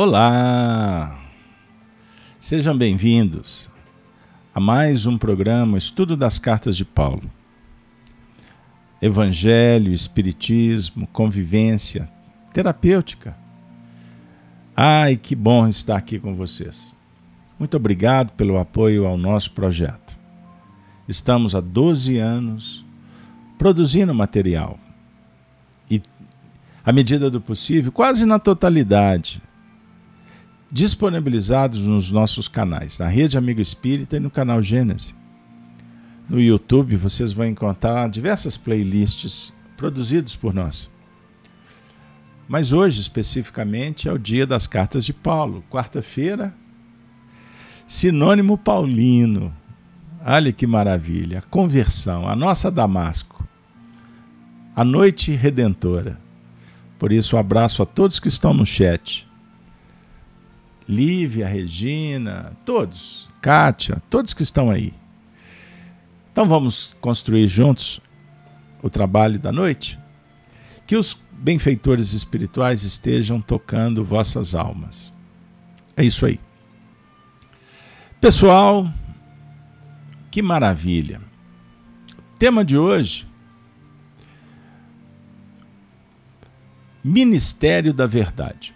Olá! Sejam bem-vindos a mais um programa Estudo das Cartas de Paulo. Evangelho, Espiritismo, convivência, terapêutica. Ai, que bom estar aqui com vocês. Muito obrigado pelo apoio ao nosso projeto. Estamos há 12 anos produzindo material e, à medida do possível, quase na totalidade, disponibilizados nos nossos canais, na Rede Amigo Espírita e no canal Gênesis. No YouTube vocês vão encontrar diversas playlists produzidas por nós. Mas hoje, especificamente, é o dia das cartas de Paulo, quarta-feira, sinônimo paulino. Olha que maravilha! Conversão, a nossa Damasco, a noite redentora. Por isso, um abraço a todos que estão no chat Lívia, Regina, todos, Kátia, todos que estão aí. Então vamos construir juntos o trabalho da noite? Que os benfeitores espirituais estejam tocando vossas almas. É isso aí. Pessoal, que maravilha. Tema de hoje: Ministério da Verdade.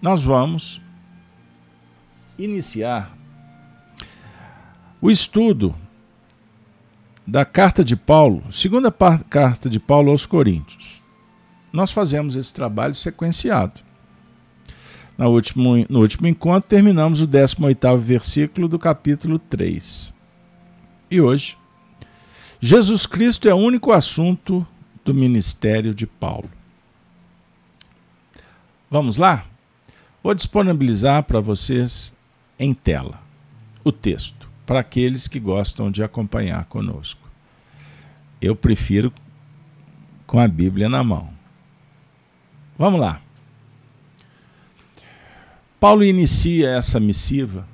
Nós vamos iniciar o estudo da carta de Paulo, segunda carta de Paulo aos Coríntios. Nós fazemos esse trabalho sequenciado. No último, no último encontro, terminamos o 18 versículo do capítulo 3. E hoje, Jesus Cristo é o único assunto do ministério de Paulo. Vamos lá? Vou disponibilizar para vocês em tela o texto, para aqueles que gostam de acompanhar conosco. Eu prefiro com a Bíblia na mão. Vamos lá. Paulo inicia essa missiva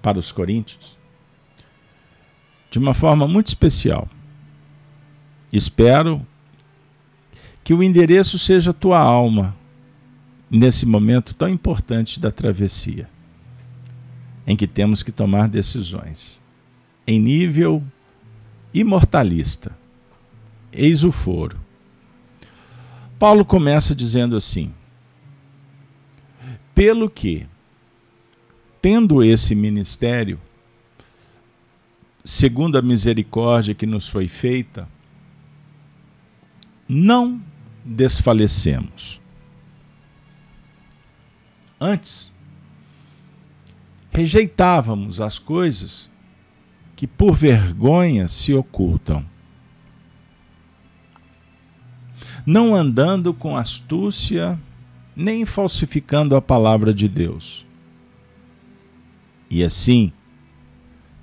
para os coríntios de uma forma muito especial. Espero que o endereço seja tua alma nesse momento tão importante da travessia em que temos que tomar decisões. Em nível imortalista. Eis o foro. Paulo começa dizendo assim: pelo que, tendo esse ministério, segundo a misericórdia que nos foi feita, não desfalecemos. Antes, rejeitávamos as coisas que por vergonha se ocultam. Não andando com astúcia, nem falsificando a palavra de Deus. E assim,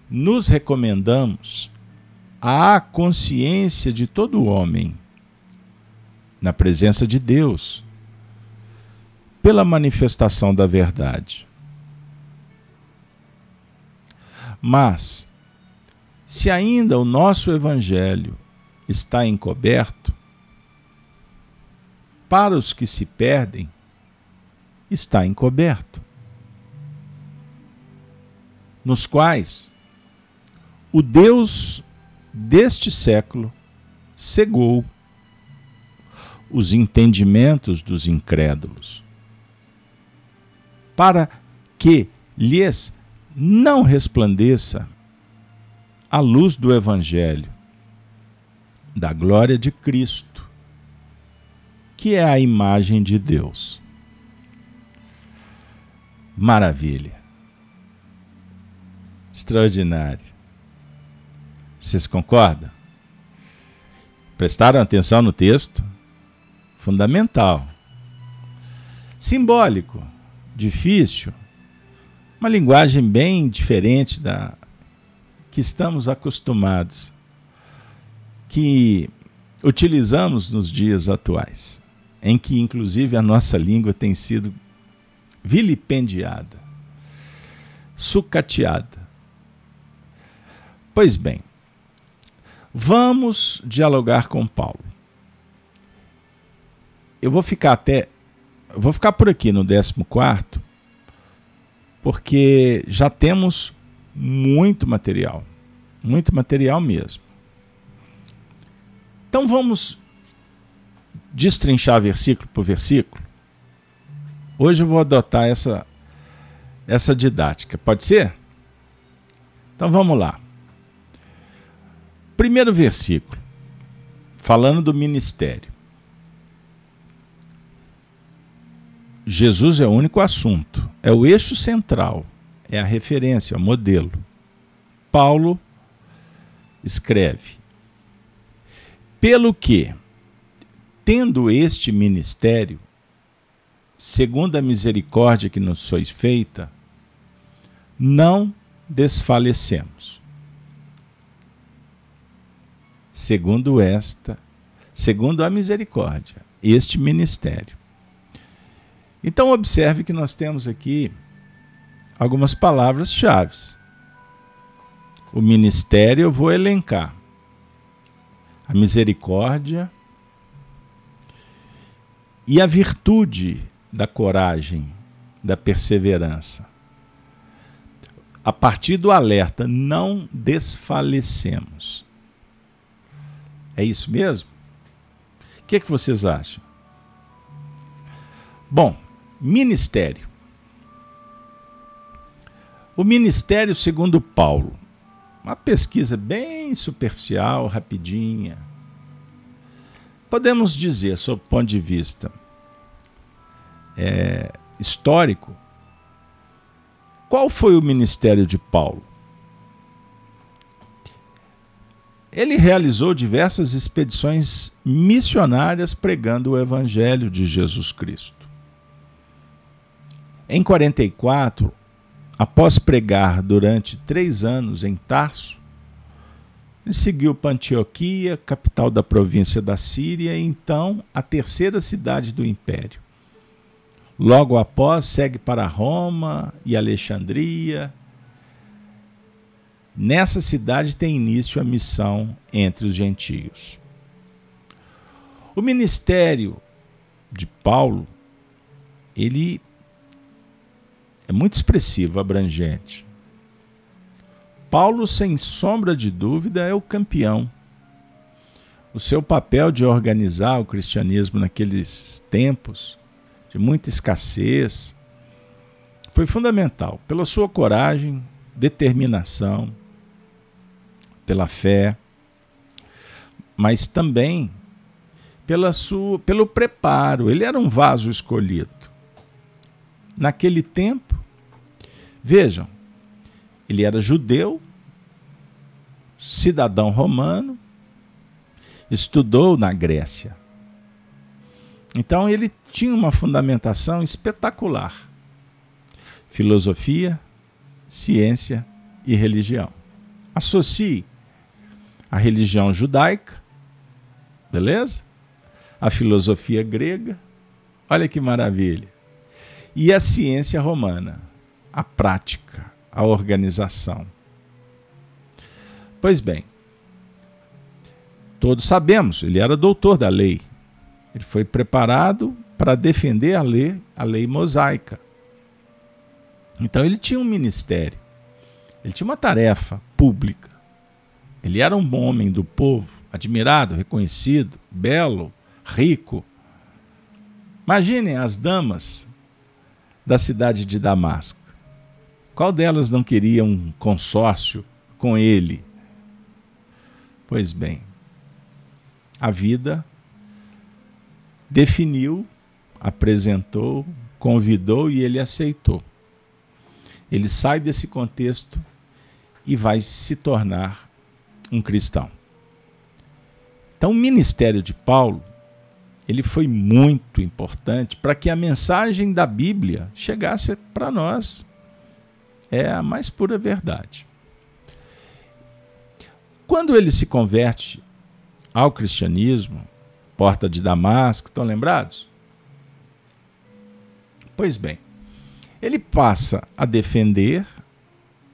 nos recomendamos à consciência de todo homem, na presença de Deus, pela manifestação da verdade. Mas, se ainda o nosso Evangelho está encoberto, para os que se perdem, está encoberto. Nos quais o Deus deste século cegou os entendimentos dos incrédulos, para que lhes não resplandeça a luz do Evangelho, da glória de Cristo, que é a imagem de Deus. Maravilha. Extraordinário. Vocês concordam? Prestaram atenção no texto? Fundamental. Simbólico. Difícil uma linguagem bem diferente da que estamos acostumados, que utilizamos nos dias atuais, em que inclusive a nossa língua tem sido vilipendiada, sucateada. Pois bem, vamos dialogar com Paulo. Eu vou ficar até vou ficar por aqui no 14, porque já temos muito material. Muito material mesmo. Então vamos destrinchar versículo por versículo. Hoje eu vou adotar essa, essa didática. Pode ser? Então vamos lá. Primeiro versículo, falando do ministério. Jesus é o único assunto, é o eixo central, é a referência, é o modelo. Paulo escreve: Pelo que, tendo este ministério, segundo a misericórdia que nos foi feita, não desfalecemos. Segundo esta, segundo a misericórdia, este ministério. Então observe que nós temos aqui algumas palavras-chave. O ministério eu vou elencar. A misericórdia e a virtude da coragem, da perseverança. A partir do alerta, não desfalecemos. É isso mesmo? O que, é que vocês acham? Bom, ministério. O ministério, segundo Paulo, uma pesquisa bem superficial, rapidinha. Podemos dizer, sob o ponto de vista é, histórico, qual foi o ministério de Paulo? Ele realizou diversas expedições missionárias pregando o Evangelho de Jesus Cristo. Em 44, após pregar durante três anos em Tarso, ele seguiu para Antioquia, capital da província da Síria, e então a terceira cidade do império. Logo após, segue para Roma e Alexandria. Nessa cidade tem início a missão entre os gentios. O ministério de Paulo, ele é muito expressivo, abrangente. Paulo, sem sombra de dúvida, é o campeão. O seu papel de organizar o cristianismo naqueles tempos de muita escassez, foi fundamental pela sua coragem, determinação, pela fé, mas também pela sua, pelo preparo. Ele era um vaso escolhido. Naquele tempo, vejam, ele era judeu, cidadão romano, estudou na Grécia. Então ele tinha uma fundamentação espetacular: filosofia, ciência e religião. Associe a religião judaica, beleza? A filosofia grega, olha que maravilha. E a ciência romana, a prática, a organização. Pois bem, todos sabemos, ele era doutor da lei, ele foi preparado para defender a lei, a lei mosaica. Então ele tinha um ministério. Ele tinha uma tarefa pública. Ele era um homem do povo, admirado, reconhecido, belo, rico. Imaginem as damas da cidade de Damasco. Qual delas não queria um consórcio com ele? Pois bem, a vida definiu, apresentou, convidou e ele aceitou. Ele sai desse contexto e vai se tornar um cristão. Então, o ministério de Paulo, ele foi muito importante para que a mensagem da Bíblia chegasse para nós. É a mais pura verdade. Quando ele se converte ao cristianismo, porta de Damasco, estão lembrados? Pois bem, ele passa a defender,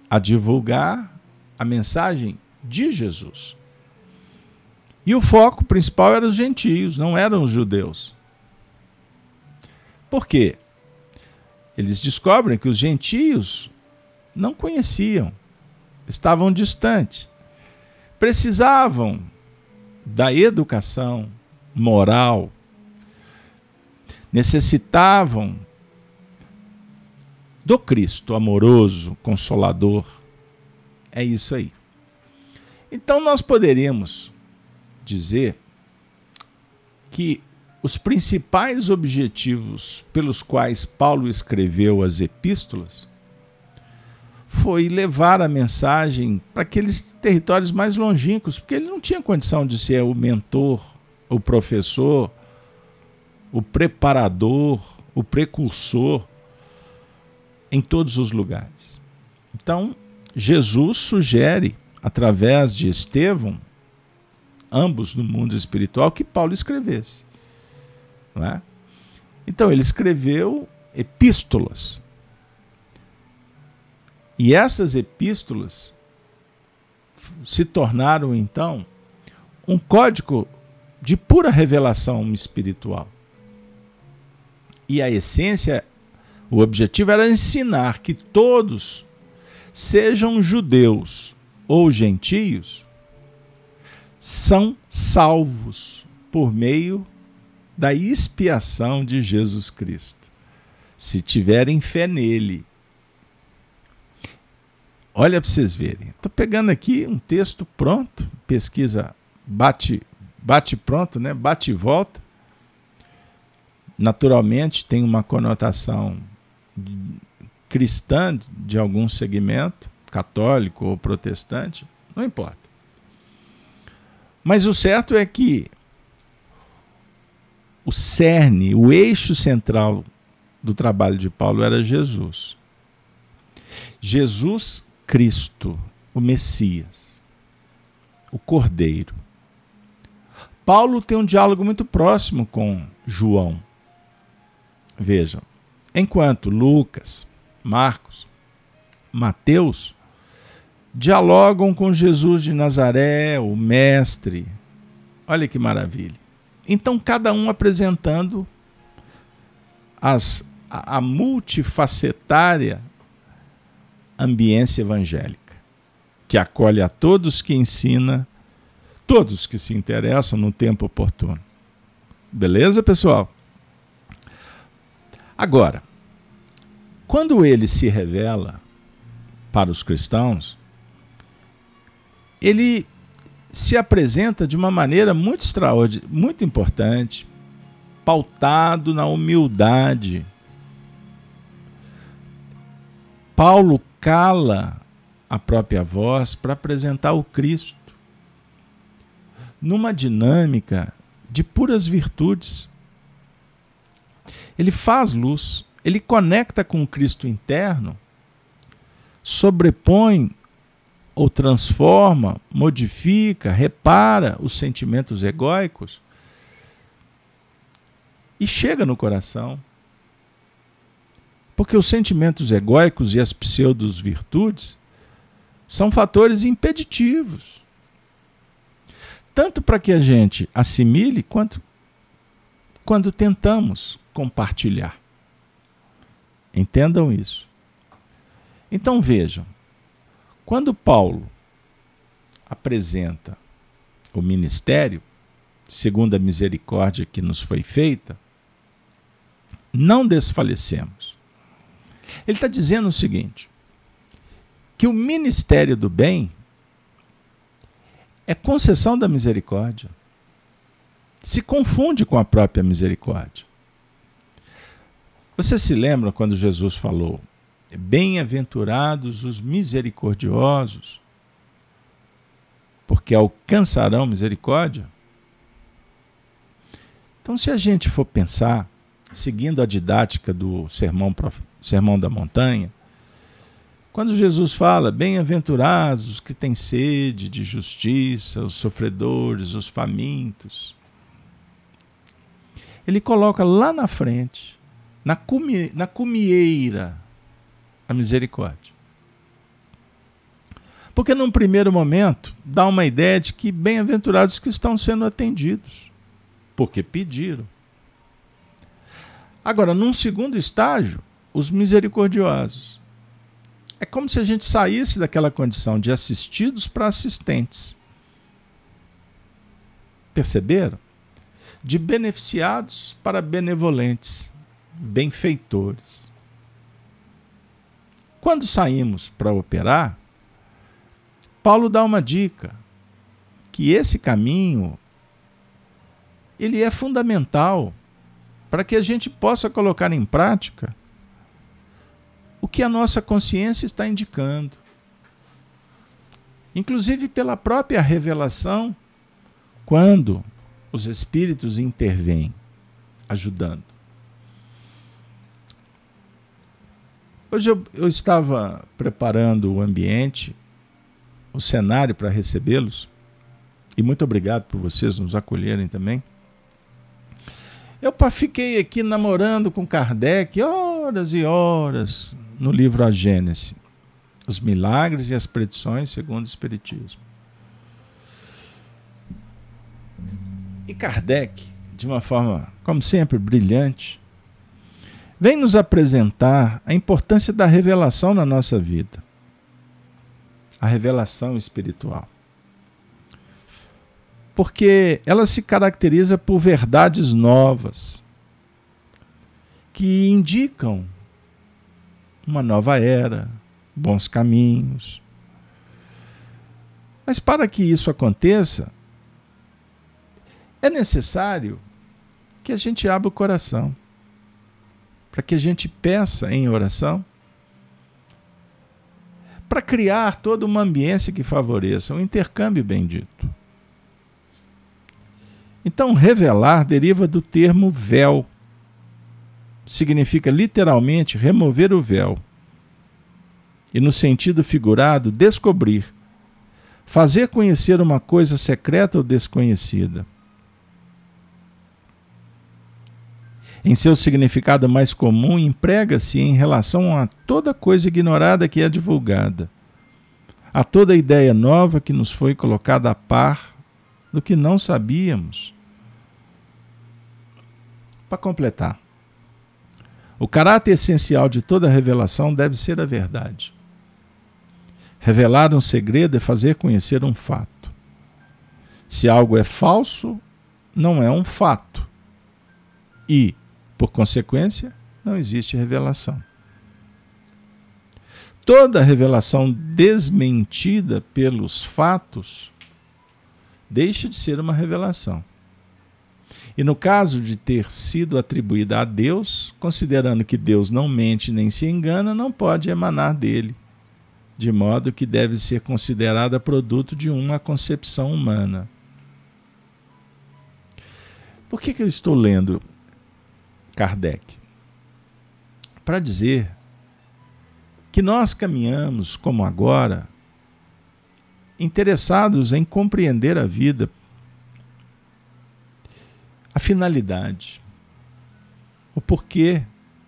a divulgar a mensagem de Jesus. E o foco principal era os gentios, não eram os judeus. Por quê? Eles descobrem que os gentios não conheciam, estavam distantes, precisavam da educação moral, necessitavam do Cristo amoroso, consolador. É isso aí. Então nós poderíamos dizer que os principais objetivos pelos quais Paulo escreveu as epístolas foi levar a mensagem para aqueles territórios mais longínquos, porque ele não tinha condição de ser o mentor, o professor, o preparador, o precursor em todos os lugares. Então, Jesus sugere, através de Estevão, ambos no mundo espiritual, que Paulo escrevesse. Não é? Então, ele escreveu epístolas. E essas epístolas se tornaram, então, um código de pura revelação espiritual. E a essência o objetivo era ensinar que todos, sejam judeus ou gentios, são salvos por meio da expiação de Jesus Cristo, se tiverem fé nele. Olha para vocês verem. Estou pegando aqui um texto pronto, pesquisa bate, bate pronto, né? bate e volta. Naturalmente tem uma conotação cristã de algum segmento, católico ou protestante, não importa. Mas o certo é que o cerne, o eixo central do trabalho de Paulo era Jesus. Jesus Cristo, o Messias, o Cordeiro. Paulo tem um diálogo muito próximo com João. Vejam, Enquanto Lucas, Marcos, Mateus dialogam com Jesus de Nazaré, o Mestre. Olha que maravilha. Então, cada um apresentando as, a, a multifacetária ambiência evangélica, que acolhe a todos que ensina, todos que se interessam no tempo oportuno. Beleza, pessoal? Agora, quando ele se revela para os cristãos, ele se apresenta de uma maneira muito extraordinária, muito importante, pautado na humildade. Paulo cala a própria voz para apresentar o Cristo numa dinâmica de puras virtudes. Ele faz luz, ele conecta com o Cristo interno, sobrepõe ou transforma, modifica, repara os sentimentos egóicos e chega no coração. Porque os sentimentos egóicos e as pseudos virtudes são fatores impeditivos. Tanto para que a gente assimile, quanto quando tentamos compartilhar. Entendam isso. Então vejam, quando Paulo apresenta o ministério, segundo a misericórdia que nos foi feita, não desfalecemos. Ele está dizendo o seguinte: que o ministério do bem é concessão da misericórdia. Se confunde com a própria misericórdia. Você se lembra quando Jesus falou: Bem-aventurados os misericordiosos, porque alcançarão misericórdia? Então, se a gente for pensar, seguindo a didática do Sermão, Sermão da Montanha, quando Jesus fala, bem-aventurados os que têm sede de justiça, os sofredores, os famintos, ele coloca lá na frente na, cumi, na cumieira a misericórdia. Porque num primeiro momento dá uma ideia de que bem-aventurados que estão sendo atendidos, porque pediram. Agora, num segundo estágio, os misericordiosos. É como se a gente saísse daquela condição de assistidos para assistentes. Perceberam? De beneficiados para benevolentes, benfeitores. Quando saímos para operar, Paulo dá uma dica que esse caminho ele é fundamental para que a gente possa colocar em prática o que a nossa consciência está indicando. Inclusive pela própria revelação, quando os espíritos intervêm, ajudando. Hoje eu, eu estava preparando o ambiente, o cenário para recebê-los, e muito obrigado por vocês nos acolherem também. Eu fiquei aqui namorando com Kardec horas e horas no livro A Gênese, os milagres e as predições segundo o Espiritismo. E Kardec, de uma forma, como sempre, brilhante, vem nos apresentar a importância da revelação na nossa vida. A revelação espiritual. Porque ela se caracteriza por verdades novas que indicam uma nova era, bons caminhos. Mas para que isso aconteça, é necessário que a gente abra o coração para que a gente peça em oração, para criar toda uma ambiência que favoreça um intercâmbio bendito. Então, revelar deriva do termo véu. Significa literalmente remover o véu. E no sentido figurado, descobrir, fazer conhecer uma coisa secreta ou desconhecida. Em seu significado mais comum, emprega-se em relação a toda coisa ignorada que é divulgada, a toda ideia nova que nos foi colocada a par do que não sabíamos. Para completar, o caráter essencial de toda revelação deve ser a verdade. Revelar um segredo é fazer conhecer um fato. Se algo é falso, não é um fato. E, por consequência, não existe revelação. Toda revelação desmentida pelos fatos deixa de ser uma revelação. E no caso de ter sido atribuída a Deus, considerando que Deus não mente nem se engana, não pode emanar dele, de modo que deve ser considerada produto de uma concepção humana. Por que, que eu estou lendo Kardec, para dizer que nós caminhamos, como agora, interessados em compreender a vida, a finalidade, o porquê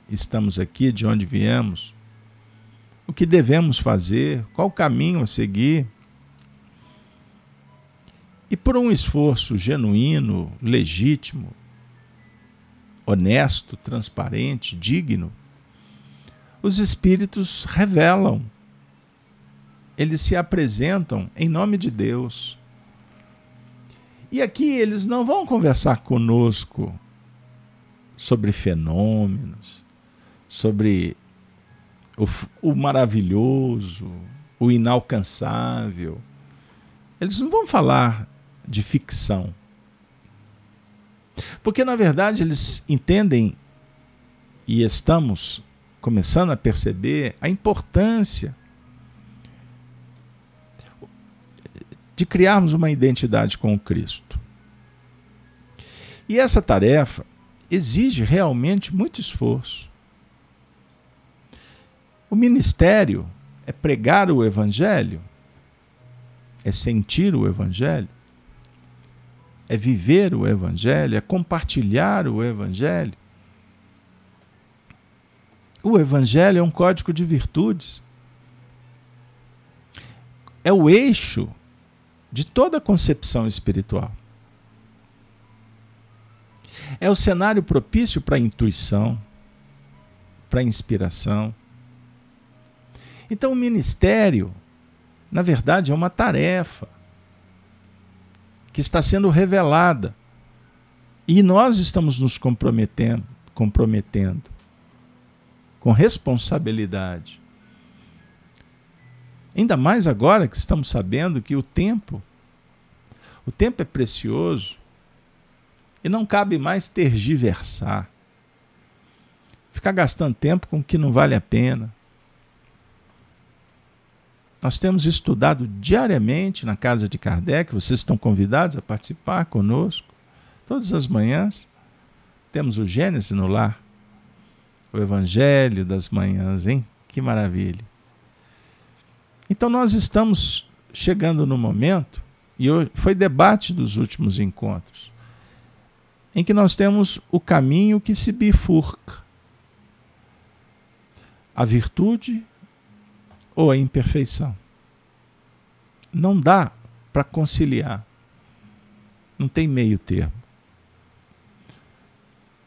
estamos aqui, de onde viemos, o que devemos fazer, qual caminho a seguir. E por um esforço genuíno, legítimo, honesto, transparente, digno, os espíritos revelam. Eles se apresentam em nome de Deus. E aqui eles não vão conversar conosco sobre fenômenos, sobre o, o maravilhoso, o inalcançável. Eles não vão falar de ficção. Porque, na verdade, eles entendem e estamos começando a perceber a importância de criarmos uma identidade com o Cristo. E essa tarefa exige realmente muito esforço. O ministério é pregar o Evangelho, é sentir o Evangelho, é viver o Evangelho, é compartilhar o Evangelho. O Evangelho é um código de virtudes. É o eixo de toda a concepção espiritual. É o cenário propício para a intuição, para a inspiração. Então, o ministério, na verdade, é uma tarefa que está sendo revelada. E nós estamos nos comprometendo, comprometendo com responsabilidade. Ainda mais agora que estamos sabendo que o tempo, o tempo é precioso e não cabe mais tergiversar. Ficar gastando tempo com o que não vale a pena. Nós temos estudado diariamente na casa de Kardec, vocês estão convidados a participar conosco, todas as manhãs. Temos o Gênesis no lar, o Evangelho das manhãs, hein? Que maravilha. Então nós estamos chegando no momento, e foi debate dos últimos encontros, em que nós temos o caminho que se bifurca. A virtude ou a imperfeição. Não dá para conciliar. Não tem meio termo.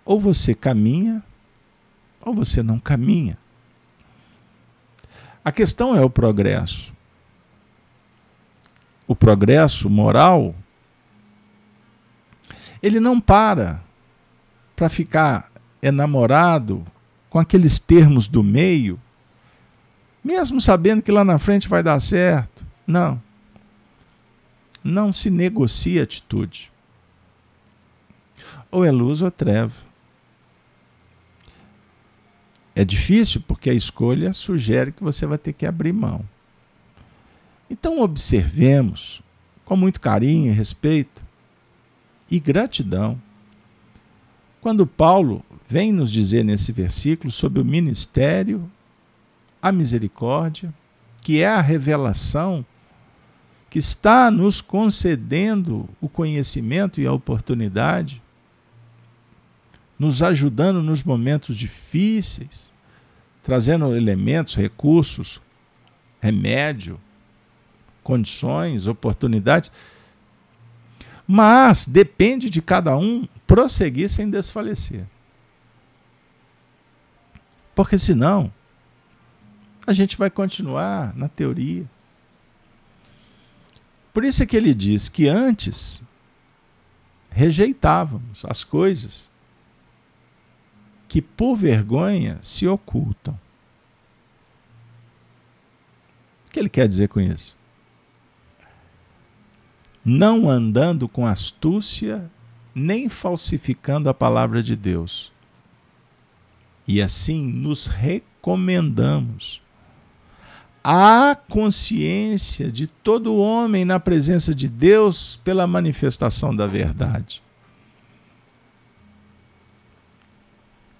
Ou você caminha, ou você não caminha. A questão é o progresso. O progresso moral, ele não para para ficar enamorado com aqueles termos do meio, mesmo sabendo que lá na frente vai dar certo. Não. Não se negocia atitude. Ou é luz ou é treva. É difícil porque a escolha sugere que você vai ter que abrir mão. Então, observemos com muito carinho e respeito e gratidão. Quando Paulo vem nos dizer nesse versículo sobre o ministério, a misericórdia, que é a revelação que está nos concedendo o conhecimento e a oportunidade nos ajudando nos momentos difíceis, trazendo elementos, recursos, remédio, condições, oportunidades. Mas depende de cada um prosseguir sem desfalecer. Porque senão, a gente vai continuar na teoria. Por isso é que ele diz que antes rejeitávamos as coisas que por vergonha se ocultam. O que ele quer dizer com isso? Não andando com astúcia, nem falsificando a palavra de Deus. E assim nos recomendamos a consciência de todo homem na presença de Deus pela manifestação da verdade.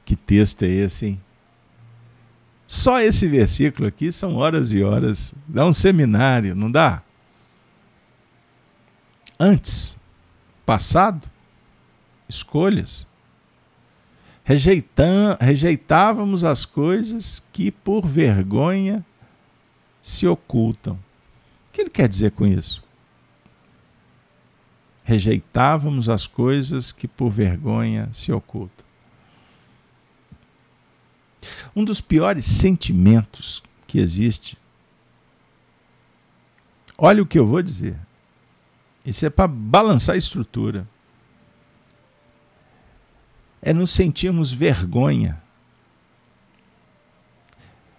Que texto é esse, hein? Só esse versículo aqui são horas e horas. Dá um seminário, não dá? Antes, passado, escolhas. Rejeitam, rejeitávamos as coisas que por vergonha se ocultam. O que ele quer dizer com isso? Rejeitávamos as coisas que por vergonha se ocultam. Um dos piores sentimentos que existe. Olha o que eu vou dizer. Isso é para balançar a estrutura. É nos sentirmos vergonha.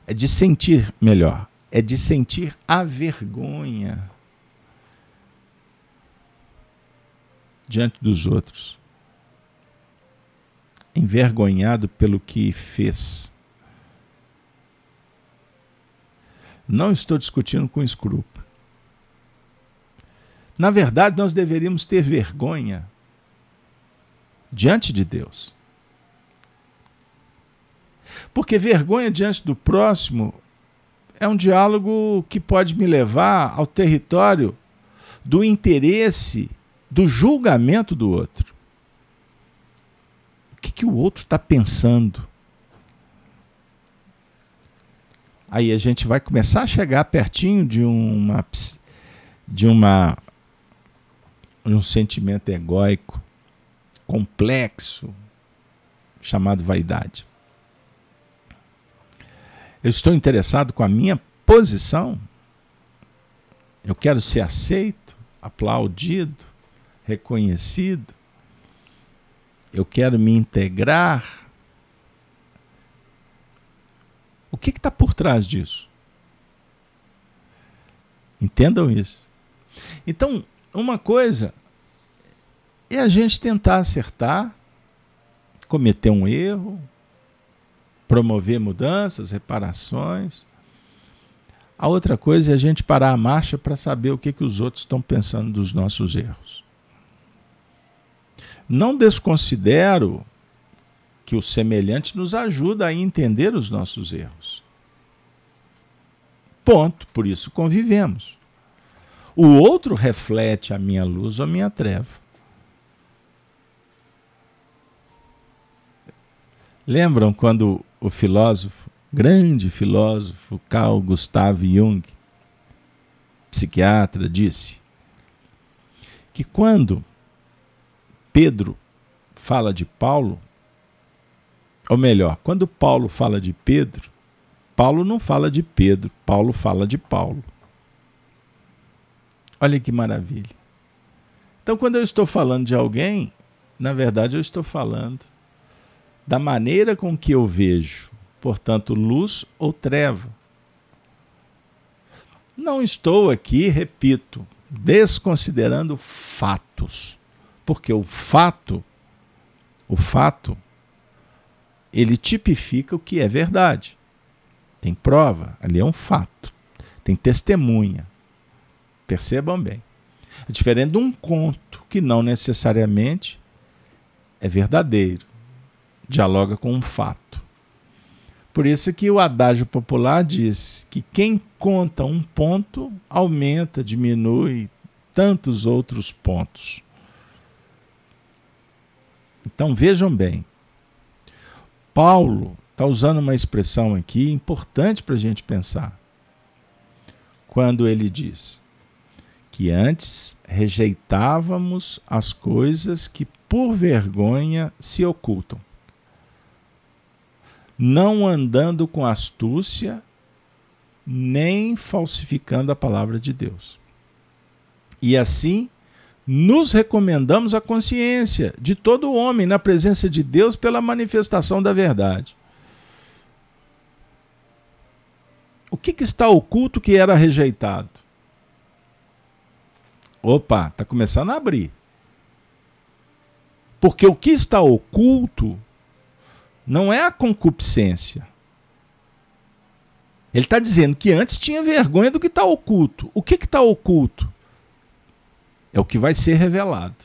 É de sentir melhor. É de sentir a vergonha diante dos outros. Envergonhado pelo que fez Não estou discutindo com escrúpulo. Na verdade, nós deveríamos ter vergonha diante de Deus. Porque vergonha diante do próximo é um diálogo que pode me levar ao território do interesse, do julgamento do outro. O que, que o outro está pensando? aí a gente vai começar a chegar pertinho de uma de uma de um sentimento egóico complexo, chamado vaidade. Eu estou interessado com a minha posição. Eu quero ser aceito, aplaudido, reconhecido. Eu quero me integrar. O que está por trás disso? Entendam isso. Então, uma coisa é a gente tentar acertar, cometer um erro, promover mudanças, reparações. A outra coisa é a gente parar a marcha para saber o que, que os outros estão pensando dos nossos erros. Não desconsidero que o semelhante nos ajuda a entender os nossos erros. Ponto. Por isso convivemos. O outro reflete a minha luz ou a minha treva. Lembram quando o filósofo, grande filósofo Carl Gustav Jung, psiquiatra, disse que quando Pedro fala de Paulo, ou melhor, quando Paulo fala de Pedro, Paulo não fala de Pedro, Paulo fala de Paulo. Olha que maravilha. Então, quando eu estou falando de alguém, na verdade eu estou falando da maneira com que eu vejo, portanto, luz ou treva. Não estou aqui, repito, desconsiderando fatos, porque o fato, o fato, ele tipifica o que é verdade. Tem prova, ali é um fato. Tem testemunha. Percebam bem. É diferente de um conto que não necessariamente é verdadeiro dialoga com um fato. Por isso que o adágio popular diz que quem conta um ponto aumenta, diminui tantos outros pontos. Então vejam bem, Paulo está usando uma expressão aqui importante para a gente pensar. Quando ele diz que antes rejeitávamos as coisas que por vergonha se ocultam não andando com astúcia, nem falsificando a palavra de Deus. E assim, nos recomendamos a consciência de todo homem na presença de Deus pela manifestação da verdade. O que, que está oculto que era rejeitado? Opa, está começando a abrir. Porque o que está oculto não é a concupiscência. Ele está dizendo que antes tinha vergonha do que está oculto. O que está oculto? É o que vai ser revelado.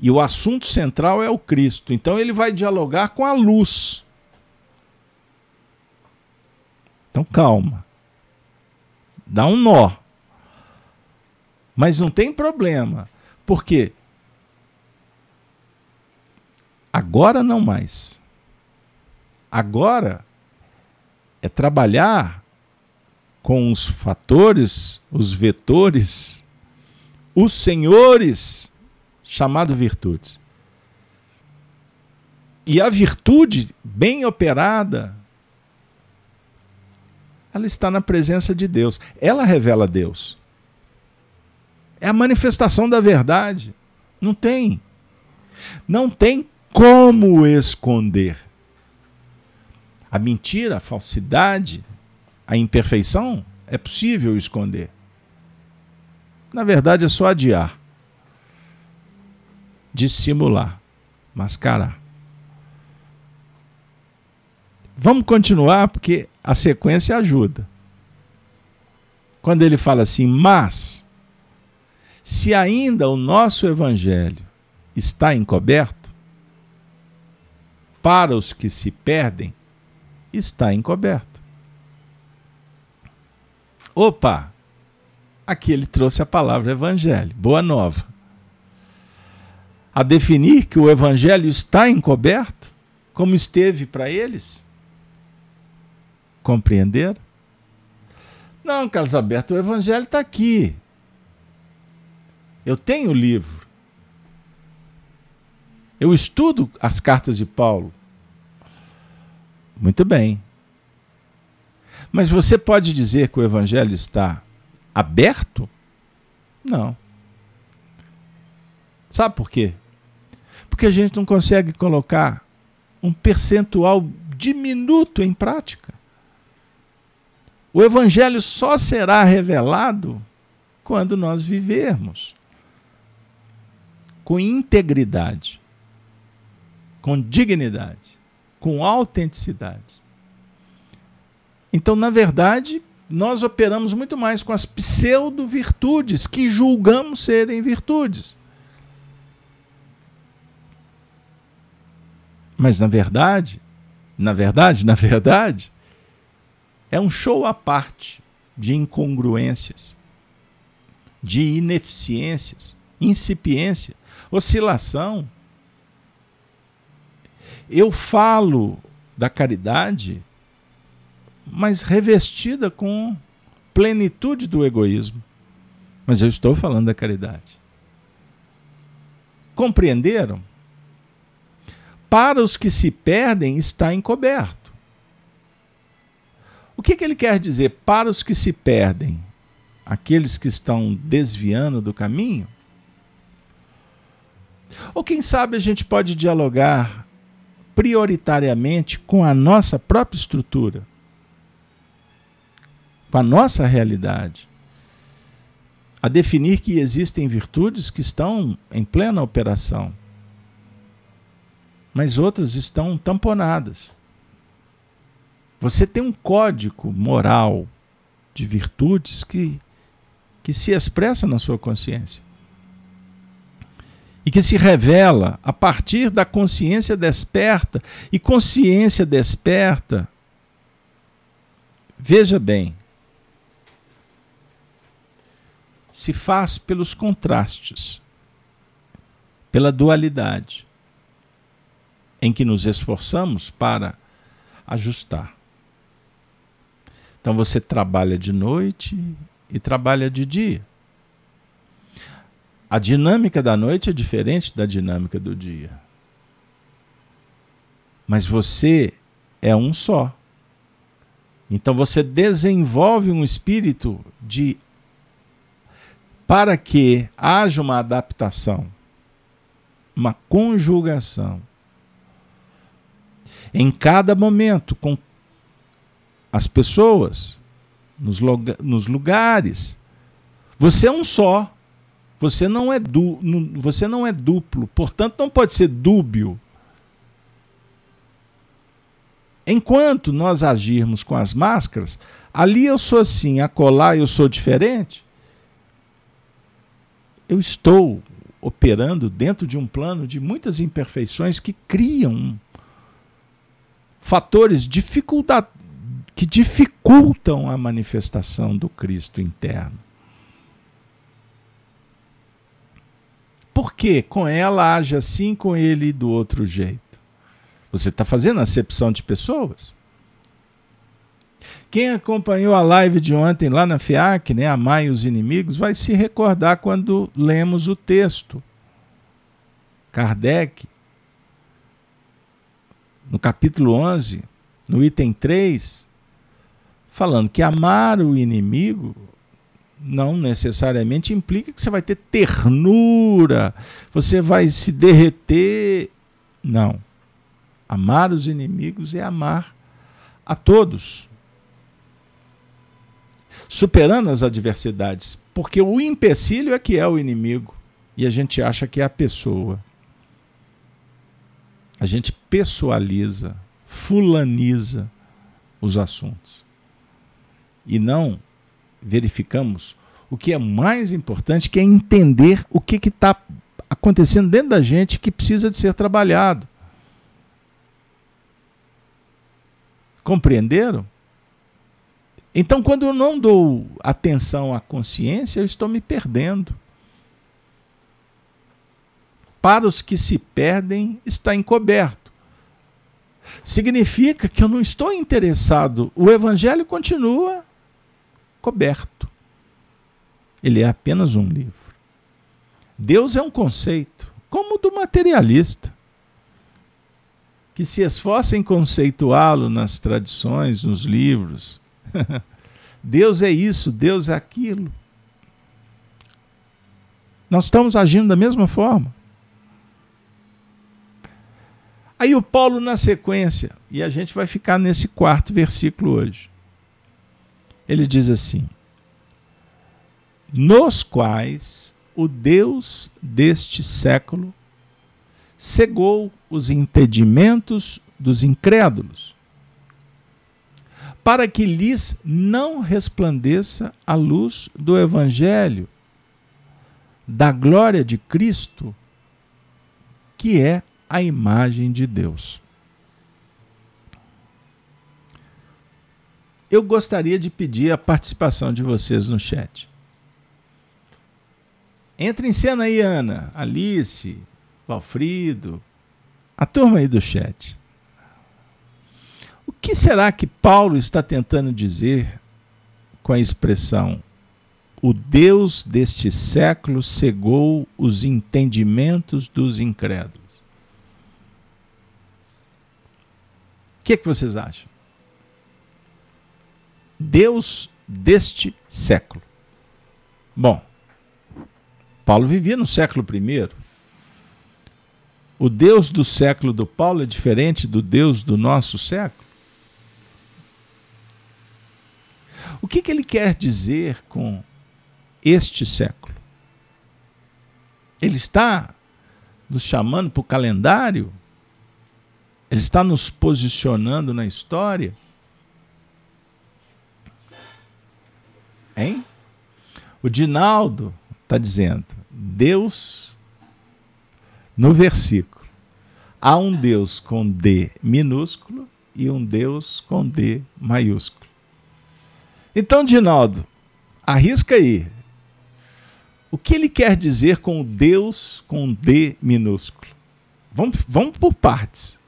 E o assunto central é o Cristo. Então ele vai dialogar com a luz. Então calma. Dá um nó. Mas não tem problema. Por quê? Agora não mais. Agora é trabalhar com os fatores, os vetores, os senhores, chamado virtudes. E a virtude bem operada, ela está na presença de Deus. Ela revela Deus. É a manifestação da verdade. Não tem. Não tem como esconder? A mentira, a falsidade, a imperfeição é possível esconder. Na verdade, é só adiar, dissimular, mascarar. Vamos continuar porque a sequência ajuda. Quando ele fala assim, mas, se ainda o nosso evangelho está encoberto, para os que se perdem, está encoberto. Opa! Aqui ele trouxe a palavra evangelho, boa nova. A definir que o evangelho está encoberto, como esteve para eles? Compreender? Não, Carlos Alberto, o evangelho está aqui. Eu tenho o livro. Eu estudo as cartas de Paulo. Muito bem. Mas você pode dizer que o evangelho está aberto? Não. Sabe por quê? Porque a gente não consegue colocar um percentual diminuto em prática. O evangelho só será revelado quando nós vivermos com integridade, com dignidade, com autenticidade. Então, na verdade, nós operamos muito mais com as pseudo-virtudes que julgamos serem virtudes. Mas na verdade, na verdade, na verdade, é um show à parte de incongruências, de ineficiências, incipiência, oscilação. Eu falo da caridade mas revestida com plenitude do egoísmo. Mas eu estou falando da caridade. Compreenderam? Para os que se perdem está encoberto. O que, que ele quer dizer? Para os que se perdem, aqueles que estão desviando do caminho? Ou quem sabe a gente pode dialogar prioritariamente com a nossa própria estrutura? com a nossa realidade, a definir que existem virtudes que estão em plena operação, mas outras estão tamponadas. Você tem um código moral de virtudes que, que se expressa na sua consciência e que se revela a partir da consciência desperta. E consciência desperta, veja bem, se faz pelos contrastes, pela dualidade, em que nos esforçamos para ajustar. Então você trabalha de noite e trabalha de dia. A dinâmica da noite é diferente da dinâmica do dia. Mas você é um só. Então você desenvolve um espírito de para que haja uma adaptação, uma conjugação em cada momento com as pessoas, nos, nos lugares. Você é um só. Você não é, du, você não é duplo, portanto não pode ser dúbio. Enquanto nós agirmos com as máscaras, ali eu sou assim, acolá eu sou diferente, eu estou operando dentro de um plano de muitas imperfeições que criam fatores que dificultam a manifestação do Cristo interno. Por que com ela age assim, com ele do outro jeito? Você está fazendo acepção de pessoas? Quem acompanhou a live de ontem lá na FIAC, né, Amai os Inimigos, vai se recordar quando lemos o texto. Kardec, no capítulo 11, no item 3, falando que amar o inimigo não necessariamente implica que você vai ter ternura, você vai se derreter. Não. Amar os inimigos é amar a todos superando as adversidades. Porque o empecilho é que é o inimigo. E a gente acha que é a pessoa. A gente pessoaliza, fulaniza os assuntos. E não verificamos o que é mais importante, que é entender o que está acontecendo dentro da gente que precisa de ser trabalhado. Compreenderam? Então, quando eu não dou atenção à consciência, eu estou me perdendo. Para os que se perdem, está encoberto. Significa que eu não estou interessado. O evangelho continua coberto. Ele é apenas um livro. Deus é um conceito, como o do materialista. que se esforça em conceituá-lo nas tradições, nos livros. Deus é isso, Deus é aquilo. Nós estamos agindo da mesma forma. Aí o Paulo, na sequência, e a gente vai ficar nesse quarto versículo hoje. Ele diz assim: Nos quais o Deus deste século cegou os entendimentos dos incrédulos, para que lhes não resplandeça a luz do Evangelho, da glória de Cristo, que é a imagem de Deus. Eu gostaria de pedir a participação de vocês no chat. Entre em cena aí, Ana, Alice, Valfrido, a turma aí do chat. O que será que Paulo está tentando dizer com a expressão o Deus deste século cegou os entendimentos dos incrédulos? O que, é que vocês acham? Deus deste século. Bom, Paulo vivia no século I. O Deus do século do Paulo é diferente do Deus do nosso século? O que, que ele quer dizer com este século? Ele está nos chamando para o calendário? Ele está nos posicionando na história? Hein? O Dinaldo está dizendo: Deus no versículo. Há um Deus com D minúsculo e um Deus com D maiúsculo. Então, Dinaldo, arrisca aí. O que ele quer dizer com Deus com D minúsculo? Vamos, vamos por partes.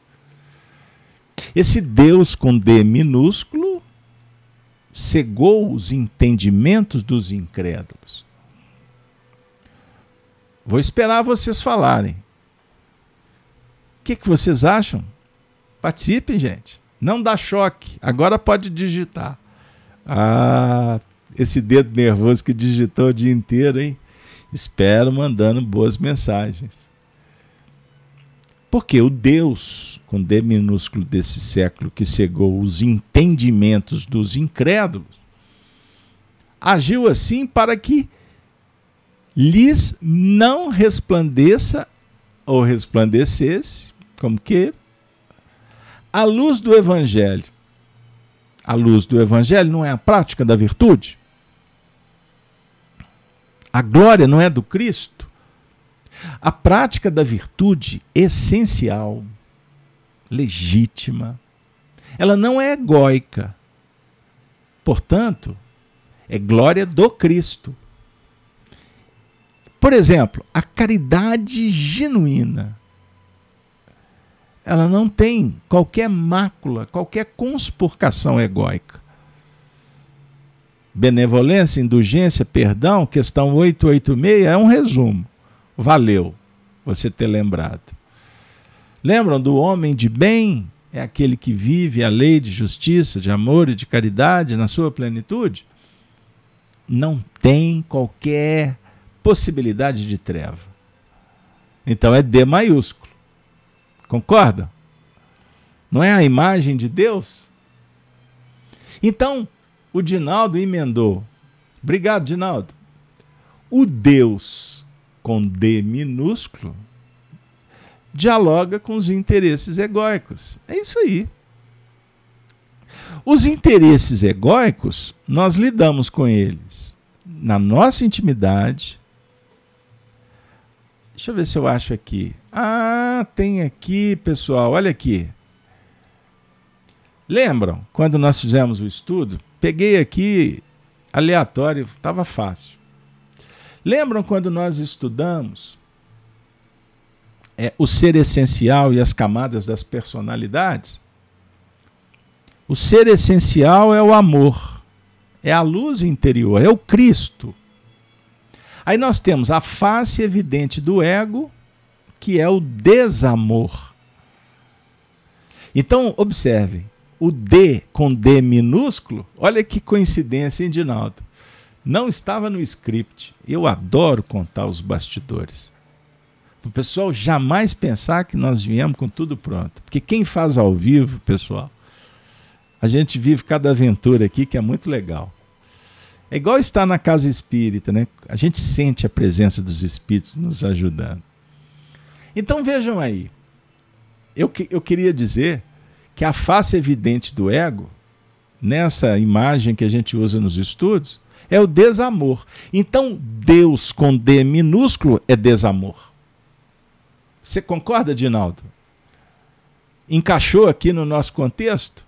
Esse Deus com D minúsculo cegou os entendimentos dos incrédulos. Vou esperar vocês falarem que, que vocês acham? Participem, gente. Não dá choque. Agora pode digitar. Ah, esse dedo nervoso que digitou o dia inteiro, hein? Espero mandando boas mensagens. Porque o Deus, com D minúsculo desse século, que cegou os entendimentos dos incrédulos, agiu assim para que lhes não resplandeça ou resplandecesse como que a luz do evangelho. A luz do evangelho não é a prática da virtude? A glória não é do Cristo? A prática da virtude essencial, legítima, ela não é egóica. Portanto, é glória do Cristo. Por exemplo, a caridade genuína ela não tem qualquer mácula, qualquer conspurcação egóica. Benevolência, indulgência, perdão, questão 886 é um resumo. Valeu você ter lembrado. Lembram do homem de bem? É aquele que vive a lei de justiça, de amor e de caridade na sua plenitude? Não tem qualquer possibilidade de treva. Então é D maiúsculo. Concorda? Não é a imagem de Deus? Então, o Dinaldo emendou. Obrigado, Dinaldo. O Deus com D minúsculo dialoga com os interesses egóicos. É isso aí. Os interesses egóicos, nós lidamos com eles na nossa intimidade, Deixa eu ver se eu acho aqui. Ah, tem aqui, pessoal, olha aqui. Lembram quando nós fizemos o estudo? Peguei aqui aleatório, estava fácil. Lembram quando nós estudamos é, o ser essencial e as camadas das personalidades? O ser essencial é o amor, é a luz interior, é o Cristo. Aí nós temos a face evidente do ego, que é o desamor. Então, observem, o D com D minúsculo, olha que coincidência, hein, Dinaldo? Não estava no script. Eu adoro contar os bastidores. Para o pessoal jamais pensar que nós viemos com tudo pronto. Porque quem faz ao vivo, pessoal, a gente vive cada aventura aqui que é muito legal. É igual estar na casa espírita, né? A gente sente a presença dos espíritos nos ajudando. Então vejam aí. Eu, eu queria dizer que a face evidente do ego, nessa imagem que a gente usa nos estudos, é o desamor. Então, Deus com D minúsculo é desamor. Você concorda, Dinaldo? Encaixou aqui no nosso contexto?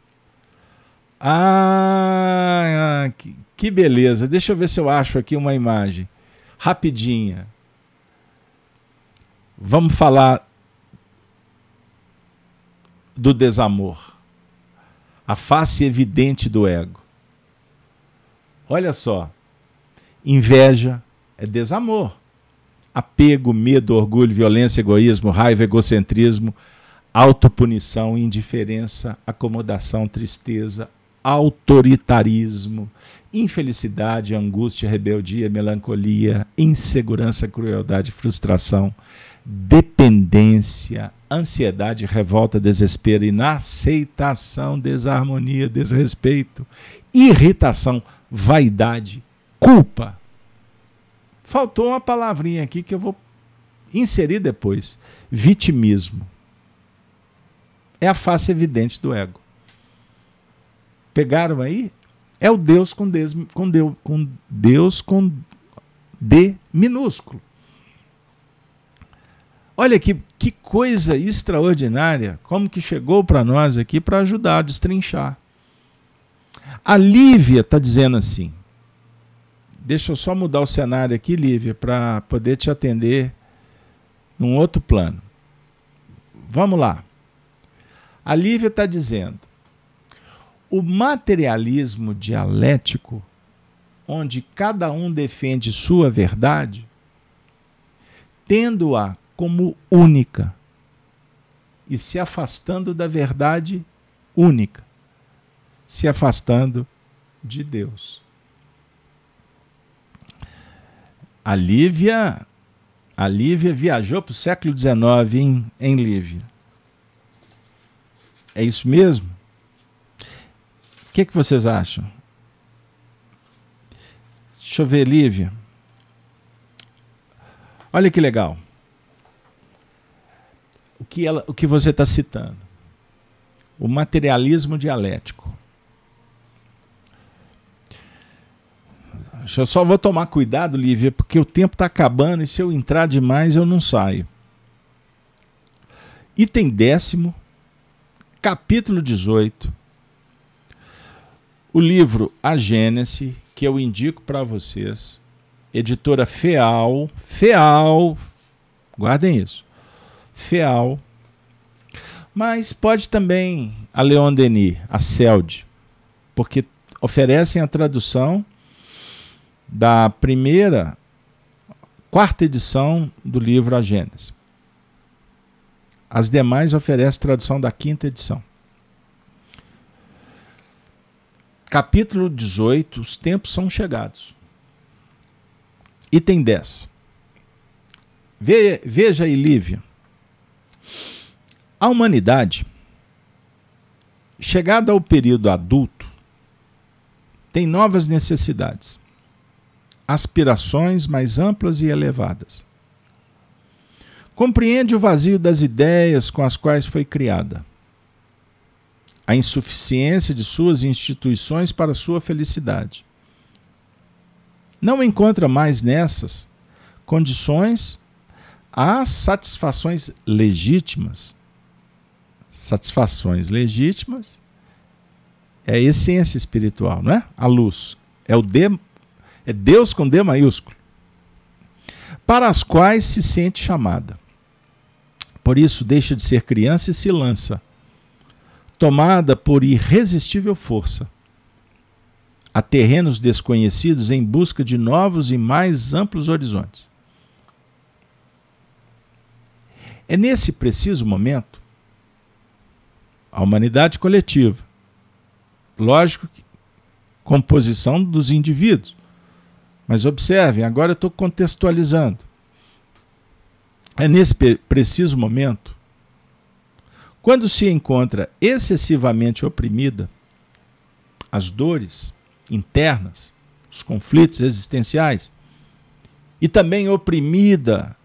Ah, que, que beleza. Deixa eu ver se eu acho aqui uma imagem. Rapidinha. Vamos falar do desamor. A face evidente do ego. Olha só. Inveja é desamor. Apego, medo, orgulho, violência, egoísmo, raiva, egocentrismo, autopunição, indiferença, acomodação, tristeza, autoritarismo, infelicidade, angústia, rebeldia, melancolia, insegurança, crueldade, frustração, dependência, ansiedade, revolta, desespero, inaceitação, desarmonia, desrespeito, irritação, vaidade, culpa. Faltou uma palavrinha aqui que eu vou inserir depois: vitimismo. É a face evidente do ego. Pegaram aí? É o Deus com Deus com Deus com, Deus com D minúsculo. Olha que, que coisa extraordinária, como que chegou para nós aqui para ajudar a destrinchar. A Lívia está dizendo assim. Deixa eu só mudar o cenário aqui, Lívia, para poder te atender num outro plano. Vamos lá. A Lívia está dizendo: o materialismo dialético, onde cada um defende sua verdade, tendo-a como única e se afastando da verdade única, se afastando de Deus. A Lívia, a Lívia viajou para o século XIX em, em Lívia. É isso mesmo? O que, que vocês acham? Deixa eu ver, Lívia. Olha que legal o que, ela, o que você está citando. O materialismo dialético. Eu só vou tomar cuidado, Lívia, porque o tempo está acabando e se eu entrar demais eu não saio. Item décimo, capítulo 18. O livro A Gênese, que eu indico para vocês. Editora Feal. Feal. Guardem isso feal. Mas pode também a Leon Denis, a CELD, porque oferecem a tradução da primeira, quarta edição do livro A Gênesis. As demais oferecem tradução da quinta edição. Capítulo 18, os tempos são chegados. Item 10. Veja aí, Lívia. A humanidade, chegada ao período adulto, tem novas necessidades, aspirações mais amplas e elevadas. Compreende o vazio das ideias com as quais foi criada, a insuficiência de suas instituições para sua felicidade. Não encontra mais nessas condições as satisfações legítimas satisfações legítimas, é a essência espiritual, não é? A luz. É o D, é Deus com D maiúsculo. Para as quais se sente chamada. Por isso deixa de ser criança e se lança, tomada por irresistível força, a terrenos desconhecidos em busca de novos e mais amplos horizontes. É nesse preciso momento a humanidade coletiva. Lógico composição dos indivíduos. Mas observem, agora eu estou contextualizando. É nesse preciso momento, quando se encontra excessivamente oprimida, as dores internas, os conflitos existenciais, e também oprimida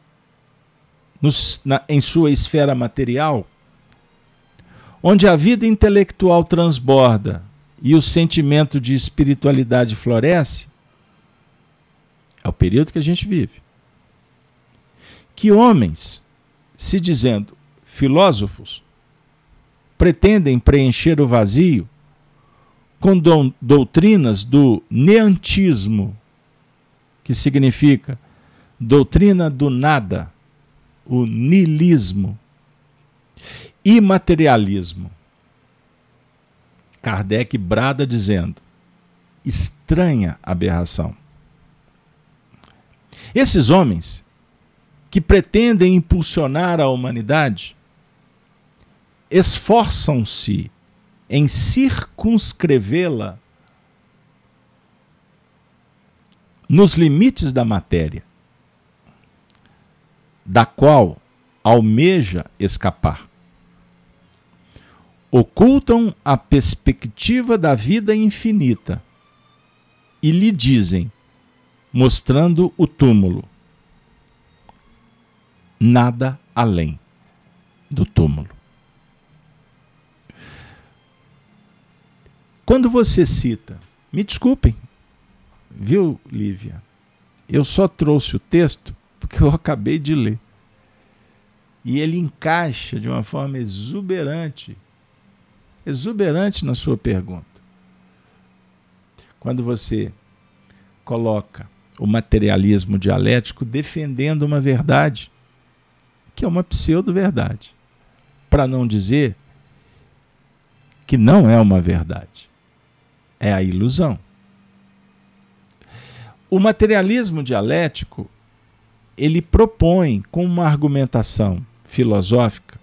nos, na, em sua esfera material, onde a vida intelectual transborda e o sentimento de espiritualidade floresce, é o período que a gente vive. Que homens, se dizendo filósofos, pretendem preencher o vazio com doutrinas do neantismo, que significa doutrina do nada, o nilismo, imaterialismo. Kardec brada dizendo: estranha aberração. Esses homens que pretendem impulsionar a humanidade esforçam-se em circunscrevê-la nos limites da matéria, da qual almeja escapar. Ocultam a perspectiva da vida infinita e lhe dizem, mostrando o túmulo, nada além do túmulo. Quando você cita, me desculpem, viu, Lívia? Eu só trouxe o texto porque eu acabei de ler. E ele encaixa de uma forma exuberante exuberante na sua pergunta. Quando você coloca o materialismo dialético defendendo uma verdade, que é uma pseudo-verdade, para não dizer que não é uma verdade, é a ilusão. O materialismo dialético ele propõe com uma argumentação filosófica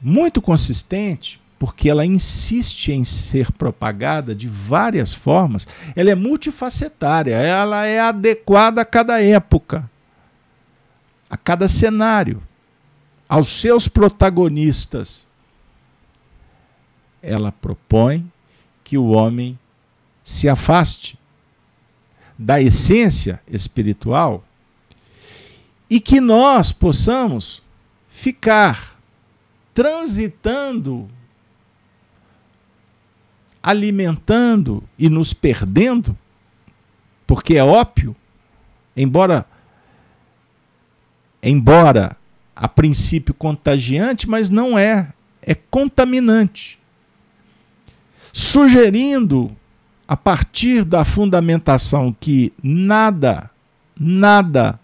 muito consistente, porque ela insiste em ser propagada de várias formas, ela é multifacetária, ela é adequada a cada época, a cada cenário, aos seus protagonistas. Ela propõe que o homem se afaste da essência espiritual e que nós possamos ficar transitando, alimentando e nos perdendo, porque é ópio, embora embora a princípio contagiante, mas não é, é contaminante. Sugerindo a partir da fundamentação que nada, nada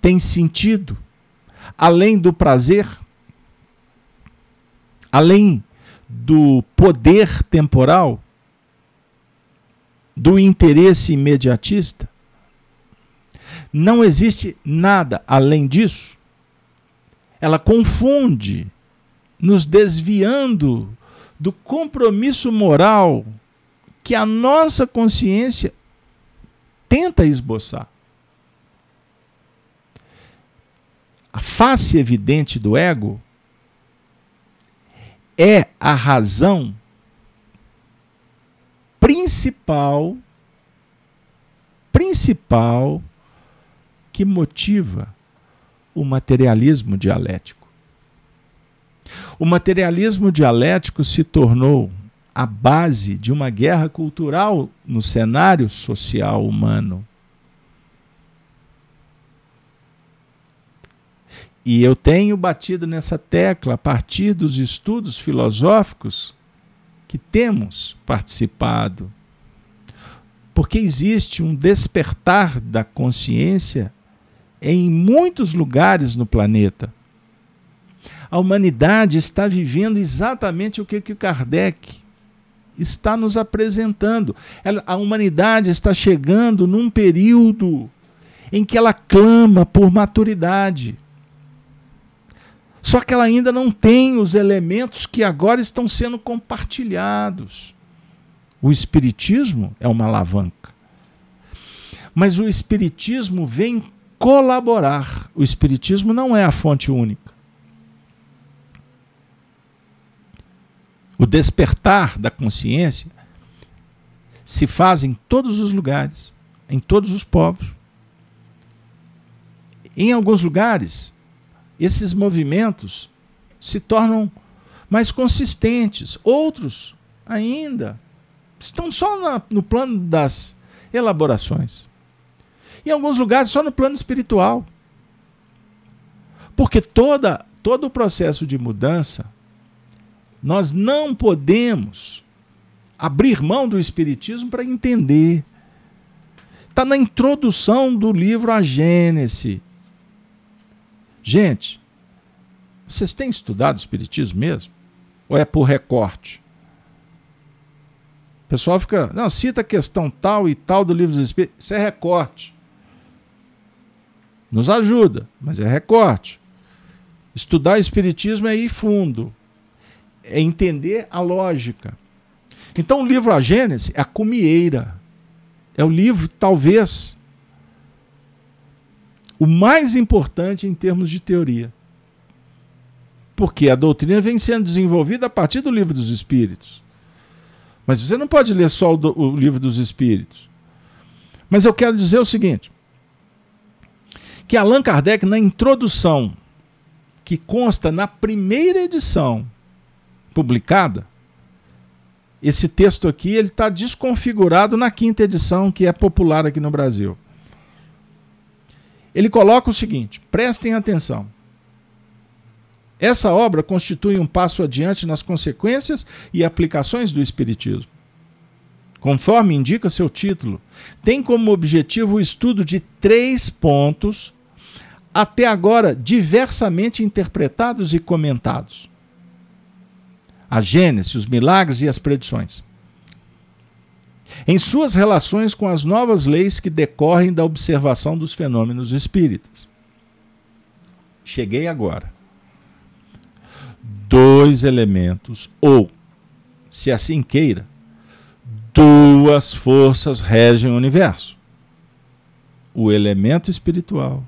tem sentido além do prazer, além do poder temporal, do interesse imediatista, não existe nada além disso. Ela confunde, nos desviando do compromisso moral que a nossa consciência tenta esboçar. A face evidente do ego é a razão principal principal que motiva o materialismo dialético. O materialismo dialético se tornou a base de uma guerra cultural no cenário social humano. E eu tenho batido nessa tecla a partir dos estudos filosóficos que temos participado. Porque existe um despertar da consciência em muitos lugares no planeta. A humanidade está vivendo exatamente o que, que Kardec está nos apresentando. A humanidade está chegando num período em que ela clama por maturidade Só que ela ainda não tem os elementos que agora estão sendo compartilhados. O Espiritismo é uma alavanca. Mas o Espiritismo vem colaborar. O Espiritismo não é a fonte única. O despertar da consciência se faz em todos os lugares, em todos os povos. Em alguns lugares, esses movimentos se tornam mais consistentes. Outros ainda estão só na, no plano das elaborações. Em alguns lugares, só no plano espiritual. Porque toda, todo o processo de mudança, nós não podemos abrir mão do Espiritismo para entender. Está na introdução do livro A Gênese. Gente, vocês têm estudado Espiritismo mesmo? Ou é por recorte? O pessoal fica, não, cita a questão tal e tal do livro dos Espíritos. Isso é recorte. Nos ajuda, mas é recorte. Estudar Espiritismo é ir fundo, é entender a lógica. Então, o livro A Gênese é a cumieira. É o livro, talvez, o mais importante em termos de teoria. Porque a doutrina vem sendo desenvolvida a partir do livro dos Espíritos. Mas você não pode ler só o, do, o livro dos Espíritos. Mas eu quero dizer o seguinte: que Allan Kardec, na introdução, que consta na primeira edição publicada, esse texto aqui ele está desconfigurado na quinta edição, que é popular aqui no Brasil. Ele coloca o seguinte: prestem atenção. Essa obra constitui um passo adiante nas consequências e aplicações do Espiritismo. Conforme indica seu título, tem como objetivo o estudo de três pontos, até agora diversamente interpretados e comentados: a Gênese, os milagres e as predições. Em suas relações com as novas leis que decorrem da observação dos fenômenos espíritas. Cheguei agora dois elementos, ou, se assim queira, duas forças regem o universo: o elemento espiritual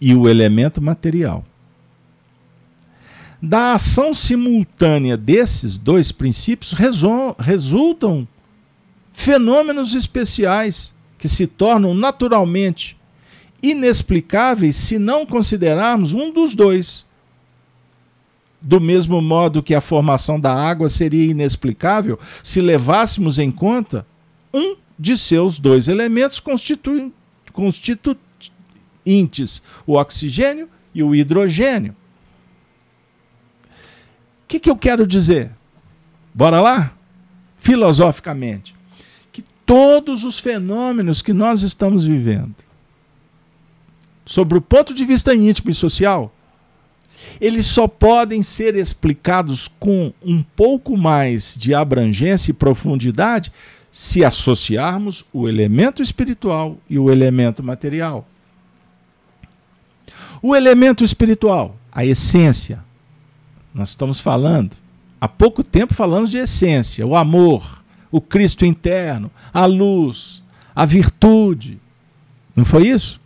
e o elemento material. Da ação simultânea desses dois princípios resultam fenômenos especiais que se tornam naturalmente inexplicáveis se não considerarmos um dos dois do mesmo modo que a formação da água seria inexplicável se levássemos em conta um de seus dois elementos constituintes, o oxigênio e o hidrogênio. O que, que eu quero dizer? Bora lá? Filosoficamente. Todos os fenômenos que nós estamos vivendo, sobre o ponto de vista íntimo e social, eles só podem ser explicados com um pouco mais de abrangência e profundidade se associarmos o elemento espiritual e o elemento material. O elemento espiritual, a essência. Nós estamos falando, há pouco tempo falamos de essência, o amor, o Cristo interno, a luz, a virtude. Não foi isso?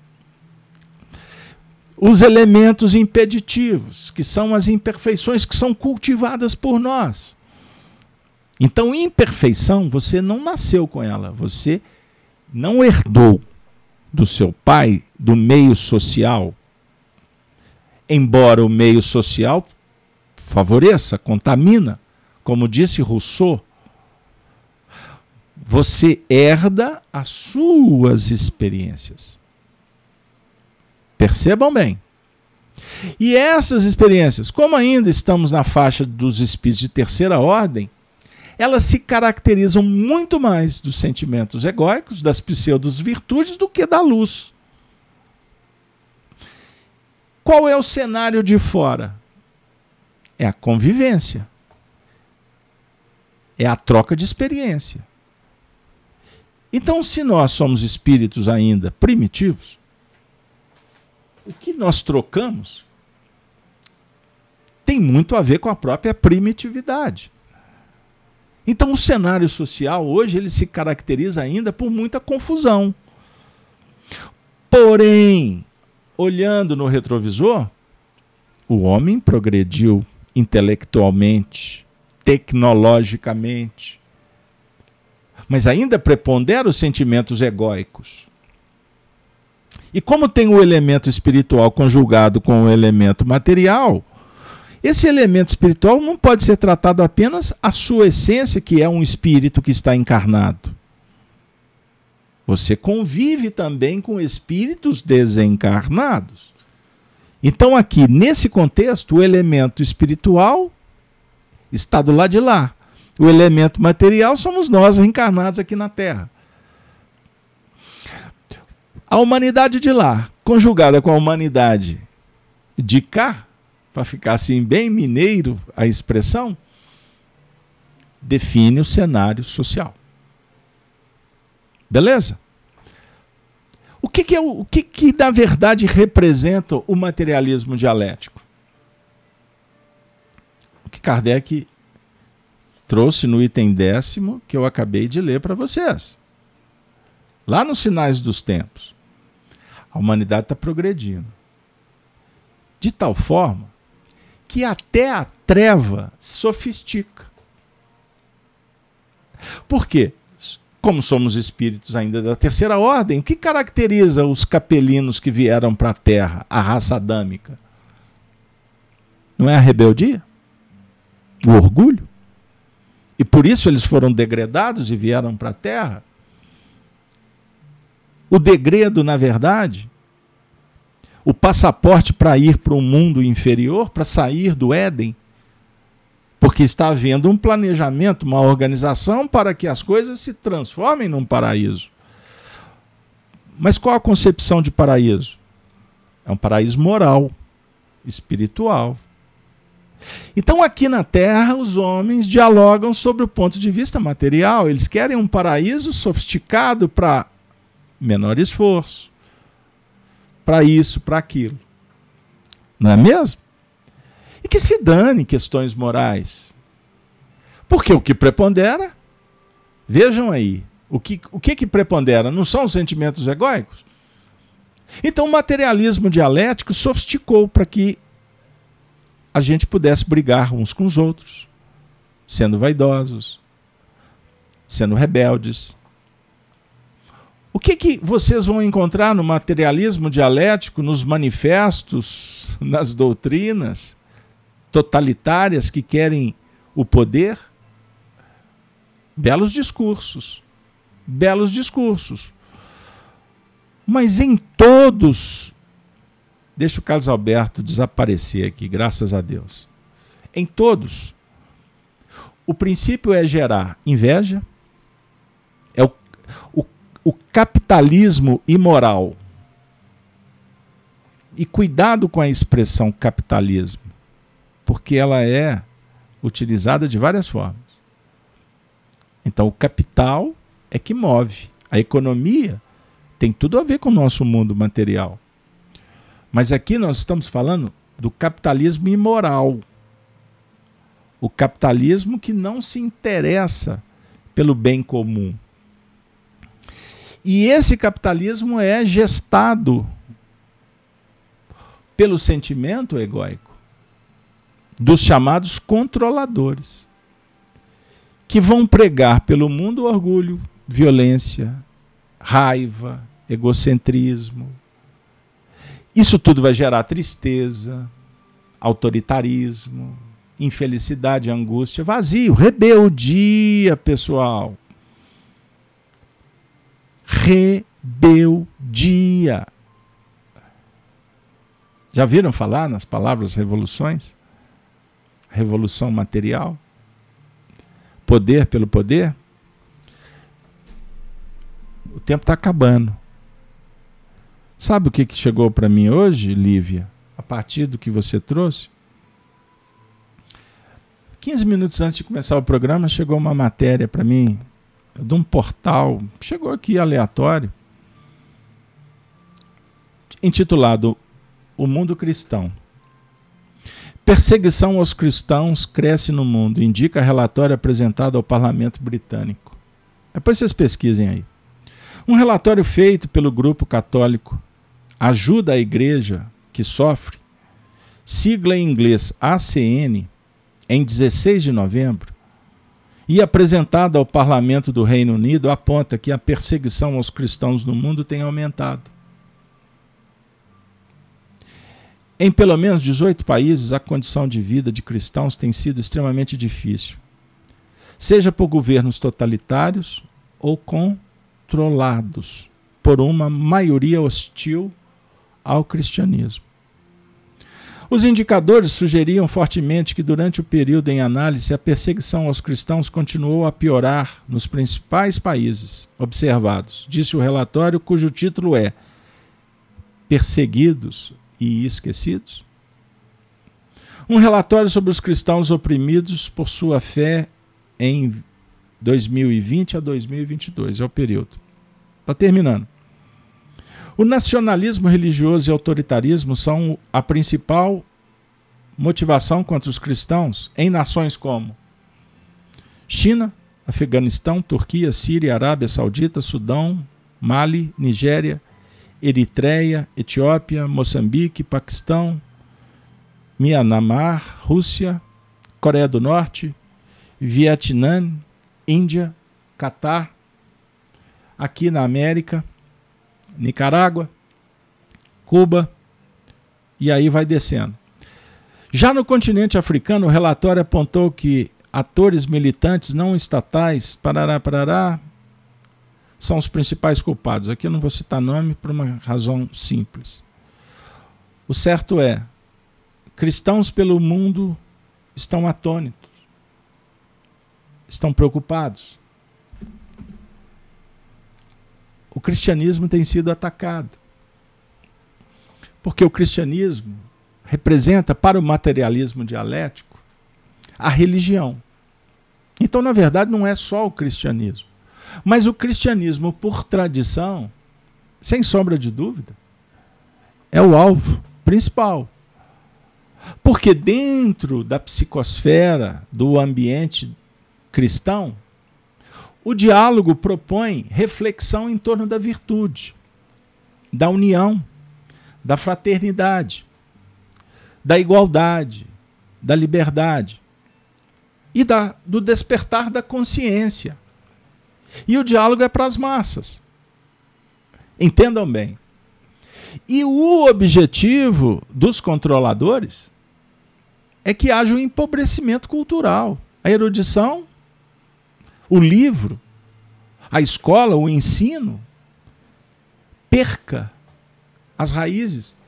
os elementos impeditivos, que são as imperfeições que são cultivadas por nós. Então, imperfeição, você não nasceu com ela, você não herdou do seu pai, do meio social. Embora o meio social favoreça, contamina, como disse Rousseau, você herda as suas experiências. Percebam bem. E essas experiências, como ainda estamos na faixa dos espíritos de terceira ordem, elas se caracterizam muito mais dos sentimentos egóicos, das pseudos virtudes, do que da luz. Qual é o cenário de fora? É a convivência. É a troca de experiência. Então, se nós somos espíritos ainda primitivos, o que nós trocamos tem muito a ver com a própria primitividade. Então o cenário social hoje ele se caracteriza ainda por muita confusão. Porém, olhando no retrovisor, o homem progrediu intelectualmente, tecnologicamente, mas ainda prepondera os sentimentos egóicos. E como tem o elemento espiritual conjugado com o elemento material, esse elemento espiritual não pode ser tratado apenas a sua essência, que é um espírito que está encarnado. Você convive também com espíritos desencarnados. Então, aqui, nesse contexto, o elemento espiritual está do lado de lá. O elemento material somos nós reencarnados aqui na Terra. A humanidade de lá, conjugada com a humanidade de cá, para ficar assim bem mineiro a expressão, define o cenário social. Beleza? O que, que é o, que, que na verdade representa o materialismo dialético? O que Kardec trouxe no item décimo que eu acabei de ler para vocês. Lá nos sinais dos tempos. A humanidade está progredindo. De tal forma que até a treva sofistica. Por quê? Como somos espíritos ainda da terceira ordem, o que caracteriza os capelinos que vieram para a Terra, a raça adâmica? Não é a rebeldia? O orgulho? E por isso eles foram degradados e vieram para a Terra? O degredo, na verdade, o passaporte para ir para um mundo inferior, para sair do Éden, porque está havendo um planejamento, uma organização para que as coisas se transformem num paraíso. Mas qual a concepção de paraíso? É um paraíso moral, espiritual. Então, aqui na Terra, os homens dialogam sobre o ponto de vista material. Eles querem um paraíso sofisticado para menor esforço, para isso, para aquilo. Não é mesmo? E que se dane questões morais. Porque o que prepondera, vejam aí, o que, o que, que prepondera? Não são os sentimentos egóicos? Então o materialismo dialético sofisticou para que a gente pudesse brigar uns com os outros, sendo vaidosos, sendo rebeldes, o que, que vocês vão encontrar no materialismo dialético, nos manifestos, nas doutrinas totalitárias que querem o poder? Belos discursos. Belos discursos. Mas em todos, deixa o Carlos Alberto desaparecer aqui, graças a Deus. Em todos, o princípio é gerar inveja, é o, o o capitalismo imoral. E cuidado com a expressão capitalismo, porque ela é utilizada de várias formas. Então, o capital é que move. A economia tem tudo a ver com o nosso mundo material. Mas aqui nós estamos falando do capitalismo imoral. O capitalismo que não se interessa pelo bem comum. E esse capitalismo é gestado pelo sentimento egóico dos chamados controladores, que vão pregar pelo mundo orgulho, violência, raiva, egocentrismo. Isso tudo vai gerar tristeza, autoritarismo, infelicidade, angústia, vazio, rebeldia, pessoal rebeldia. Já viram falar nas palavras revoluções? Revolução material? Poder pelo poder? O tempo está acabando. Sabe o que, que chegou para mim hoje, Lívia? A partir do que você trouxe? 15 minutos antes de começar o programa, chegou uma matéria para mim de um portal, chegou aqui aleatório, intitulado O Mundo Cristão. Perseguição aos cristãos cresce no mundo, indica relatório apresentado ao parlamento britânico. Depois vocês pesquisem aí. Um relatório feito pelo grupo católico Ajuda a Igreja que Sofre, sigla em inglês ACN, em 16 de novembro, e apresentado ao parlamento do Reino Unido, aponta que a perseguição aos cristãos no mundo tem aumentado. Em pelo menos 18 países, a condição de vida de cristãos tem sido extremamente difícil, seja por governos totalitários ou controlados por uma maioria hostil ao cristianismo. Os indicadores sugeriam fortemente que, durante o período em análise, a perseguição aos cristãos continuou a piorar nos principais países observados, disse o relatório, cujo título é Perseguidos e esquecidos? Um relatório sobre os cristãos oprimidos por sua fé em 2020 a 2022, é o período. Está terminando. O nacionalismo religioso e autoritarismo são a principal motivação contra os cristãos em nações como China, Afeganistão, Turquia, Síria, Arábia Saudita, Sudão, Mali, Nigéria, Eritreia, Etiópia, Moçambique, Paquistão, Myanmar, Rússia, Coreia do Norte, Vietnã, Índia, Catar, aqui na América, Nicarágua, Cuba, e aí vai descendo. Já no continente africano, o relatório apontou que atores militantes não estatais, parará, parará, são os principais culpados. Aqui eu não vou citar nome por uma razão simples. O certo é, cristãos pelo mundo estão atônitos, estão preocupados. O cristianismo tem sido atacado. Porque o cristianismo representa para o materialismo dialético a religião. Então, na verdade, não é só o cristianismo. Mas o cristianismo, por tradição, sem sombra de dúvida, é o alvo principal. Porque dentro da psicosfera do ambiente cristão, o diálogo propõe reflexão em torno da virtude, da união, da fraternidade, da igualdade, da liberdade e da, do despertar da consciência. E o diálogo é para as massas. Entendam bem. E o objetivo dos controladores é que haja um empobrecimento cultural. A erudição, o livro, a escola, o ensino, perca as raízes.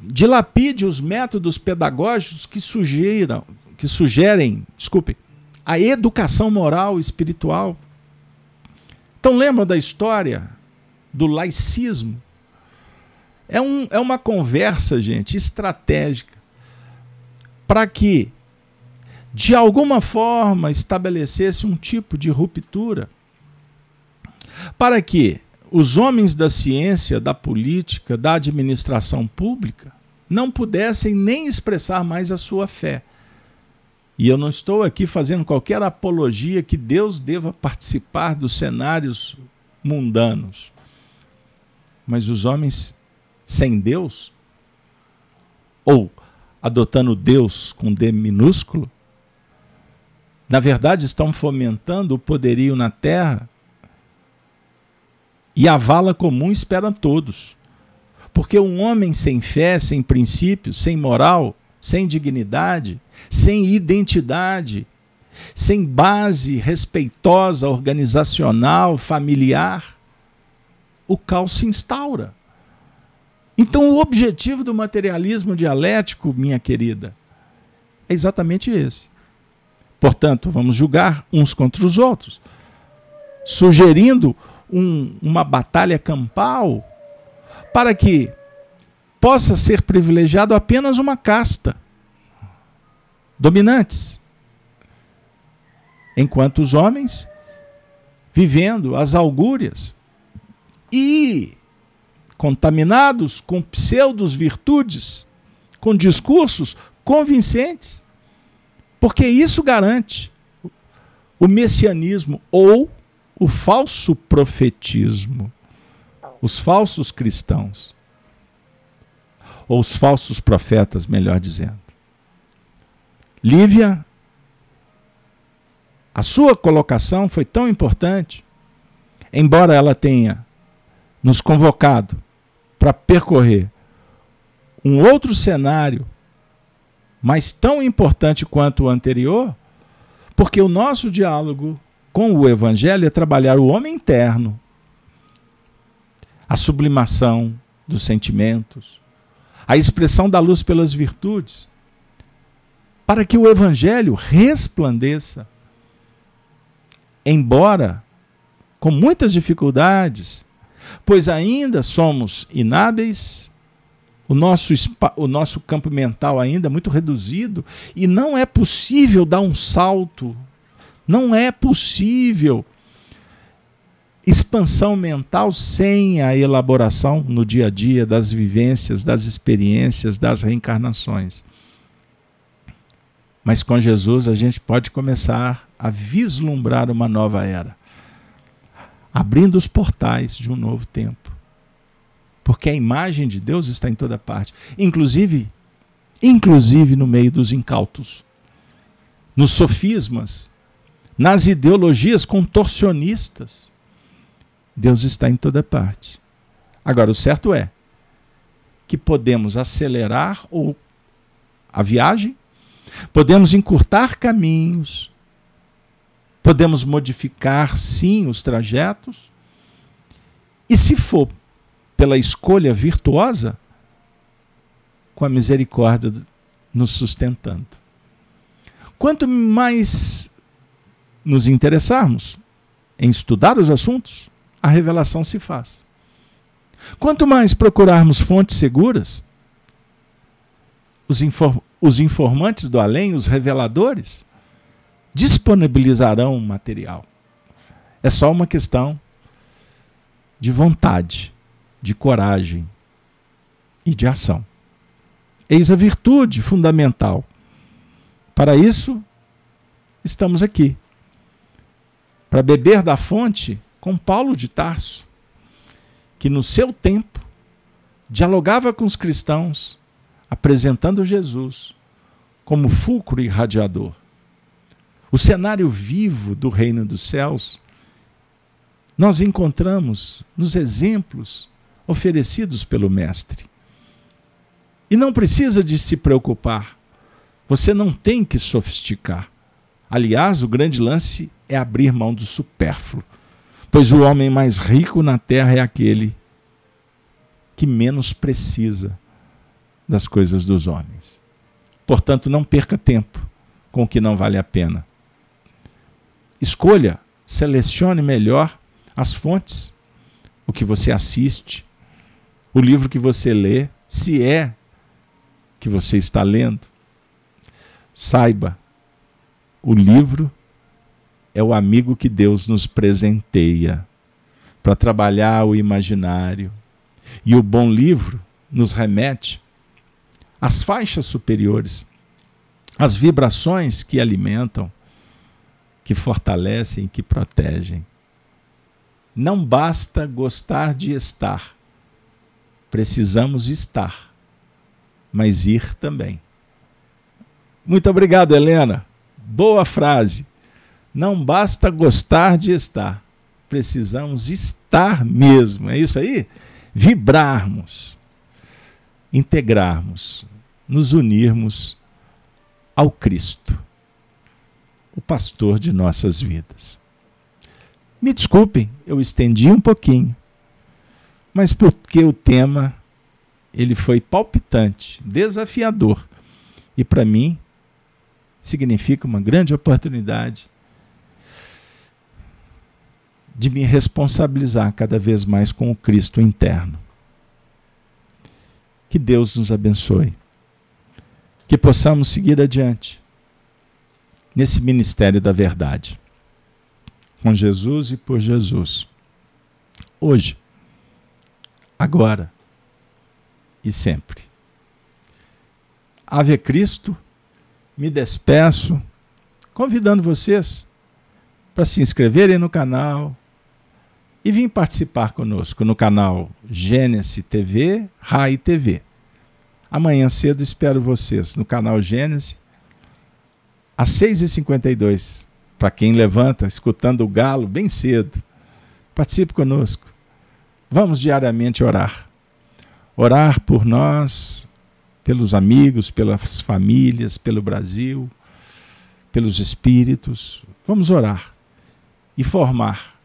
Dilapide os métodos pedagógicos que sugeram, que sugerem, desculpe, a educação moral e espiritual. Então, lembram da história do laicismo? É, um, é uma conversa, gente, estratégica para que, de alguma forma, estabelecesse um tipo de ruptura. Para que os homens da ciência, da política, da administração pública não pudessem nem expressar mais a sua fé e eu não estou aqui fazendo qualquer apologia que Deus deva participar dos cenários mundanos. Mas os homens sem Deus, ou adotando Deus com D minúsculo, na verdade estão fomentando o poderio na terra e a vala comum esperam todos. Porque um homem sem fé, sem princípios, sem moral, sem dignidade, sem identidade, sem base respeitosa, organizacional, familiar, o caos se instaura. Então, o objetivo do materialismo dialético, minha querida, é exatamente esse. Portanto, vamos julgar uns contra os outros, sugerindo um, uma batalha campal para que possa ser privilegiado apenas uma casta. Dominantes. Enquanto os homens vivendo as augúrias e contaminados com pseudos virtudes, com discursos convincentes. Porque isso garante o messianismo ou o falso profetismo, os falsos cristãos, ou os falsos profetas, melhor dizendo. Lívia, a sua colocação foi tão importante, embora ela tenha nos convocado para percorrer um outro cenário, mas tão importante quanto o anterior, porque o nosso diálogo com o Evangelho é trabalhar o homem interno, a sublimação dos sentimentos, a expressão da luz pelas virtudes, para que o Evangelho resplandeça, embora com muitas dificuldades, pois ainda somos inábeis, o nosso, o nosso campo mental ainda é muito reduzido e não é possível dar um salto, não é possível expansão mental sem a elaboração no dia a dia das vivências, das experiências, das reencarnações. Mas com Jesus a gente pode começar a vislumbrar uma nova era abrindo os portais de um novo tempo. Porque a imagem de Deus está em toda parte, inclusive inclusive no meio dos incautos, nos sofismas, nas ideologias contorcionistas. Deus está em toda parte. Agora, o certo é que podemos acelerar ou a viagem, podemos encurtar caminhos, Podemos modificar, sim, os trajetos. E se for pela escolha virtuosa, com a misericórdia nos sustentando. Quanto mais nos interessarmos em estudar os assuntos, a revelação se faz. Quanto mais procurarmos fontes seguras, os, inform os informantes do além, os reveladores, disponibilizarão material. É só uma questão de vontade, de coragem e de ação. Eis a virtude fundamental. Para isso, estamos aqui. Para beber da fonte com Paulo de Tarso, que no seu tempo dialogava com os cristãos, apresentando Jesus como fulcro irradiador o cenário vivo do reino dos céus, nós encontramos nos exemplos oferecidos pelo Mestre. E não precisa de se preocupar. Você não tem que sofisticar. Aliás, o grande lance é abrir mão do supérfluo, pois o homem mais rico na terra é aquele que menos precisa das coisas dos homens. Portanto, não perca tempo com o que não vale a pena. Escolha, selecione melhor as fontes, o que você assiste, o livro que você lê, se é que você está lendo. Saiba, o livro é o amigo que Deus nos presenteia para trabalhar o imaginário. E o bom livro nos remete às faixas superiores, às vibrações que alimentam que fortalecem, que protegem. Não basta gostar de estar, precisamos estar, mas ir também. Muito obrigado, Helena. Boa frase. Não basta gostar de estar, precisamos estar mesmo. É isso aí? Vibrarmos, integrarmos, nos unirmos ao Cristo o pastor de nossas vidas. Me desculpem, eu estendi um pouquinho, mas porque o tema ele foi palpitante, desafiador e para mim significa uma grande oportunidade de me responsabilizar cada vez mais com o Cristo interno. Que Deus nos abençoe. Que possamos seguir adiante nesse ministério da verdade. Com Jesus e por Jesus. Hoje, agora e sempre. Ave Cristo, me despeço, convidando vocês para se inscreverem no canal e vir participar conosco no canal Gênesis TV, Rai TV. Amanhã cedo espero vocês no canal Gênesis, às 6h52. Para quem levanta, escutando o galo bem cedo, participe conosco. Vamos diariamente orar. Orar por nós, pelos amigos, pelas famílias, pelo Brasil, pelos espíritos. Vamos orar e formar,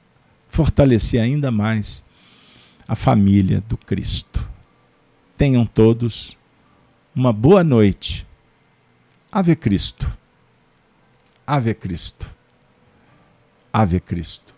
fortalecer ainda mais a família do Cristo. Tenham todos uma boa noite. Ave Cristo. Ave Cristo. Ave Cristo.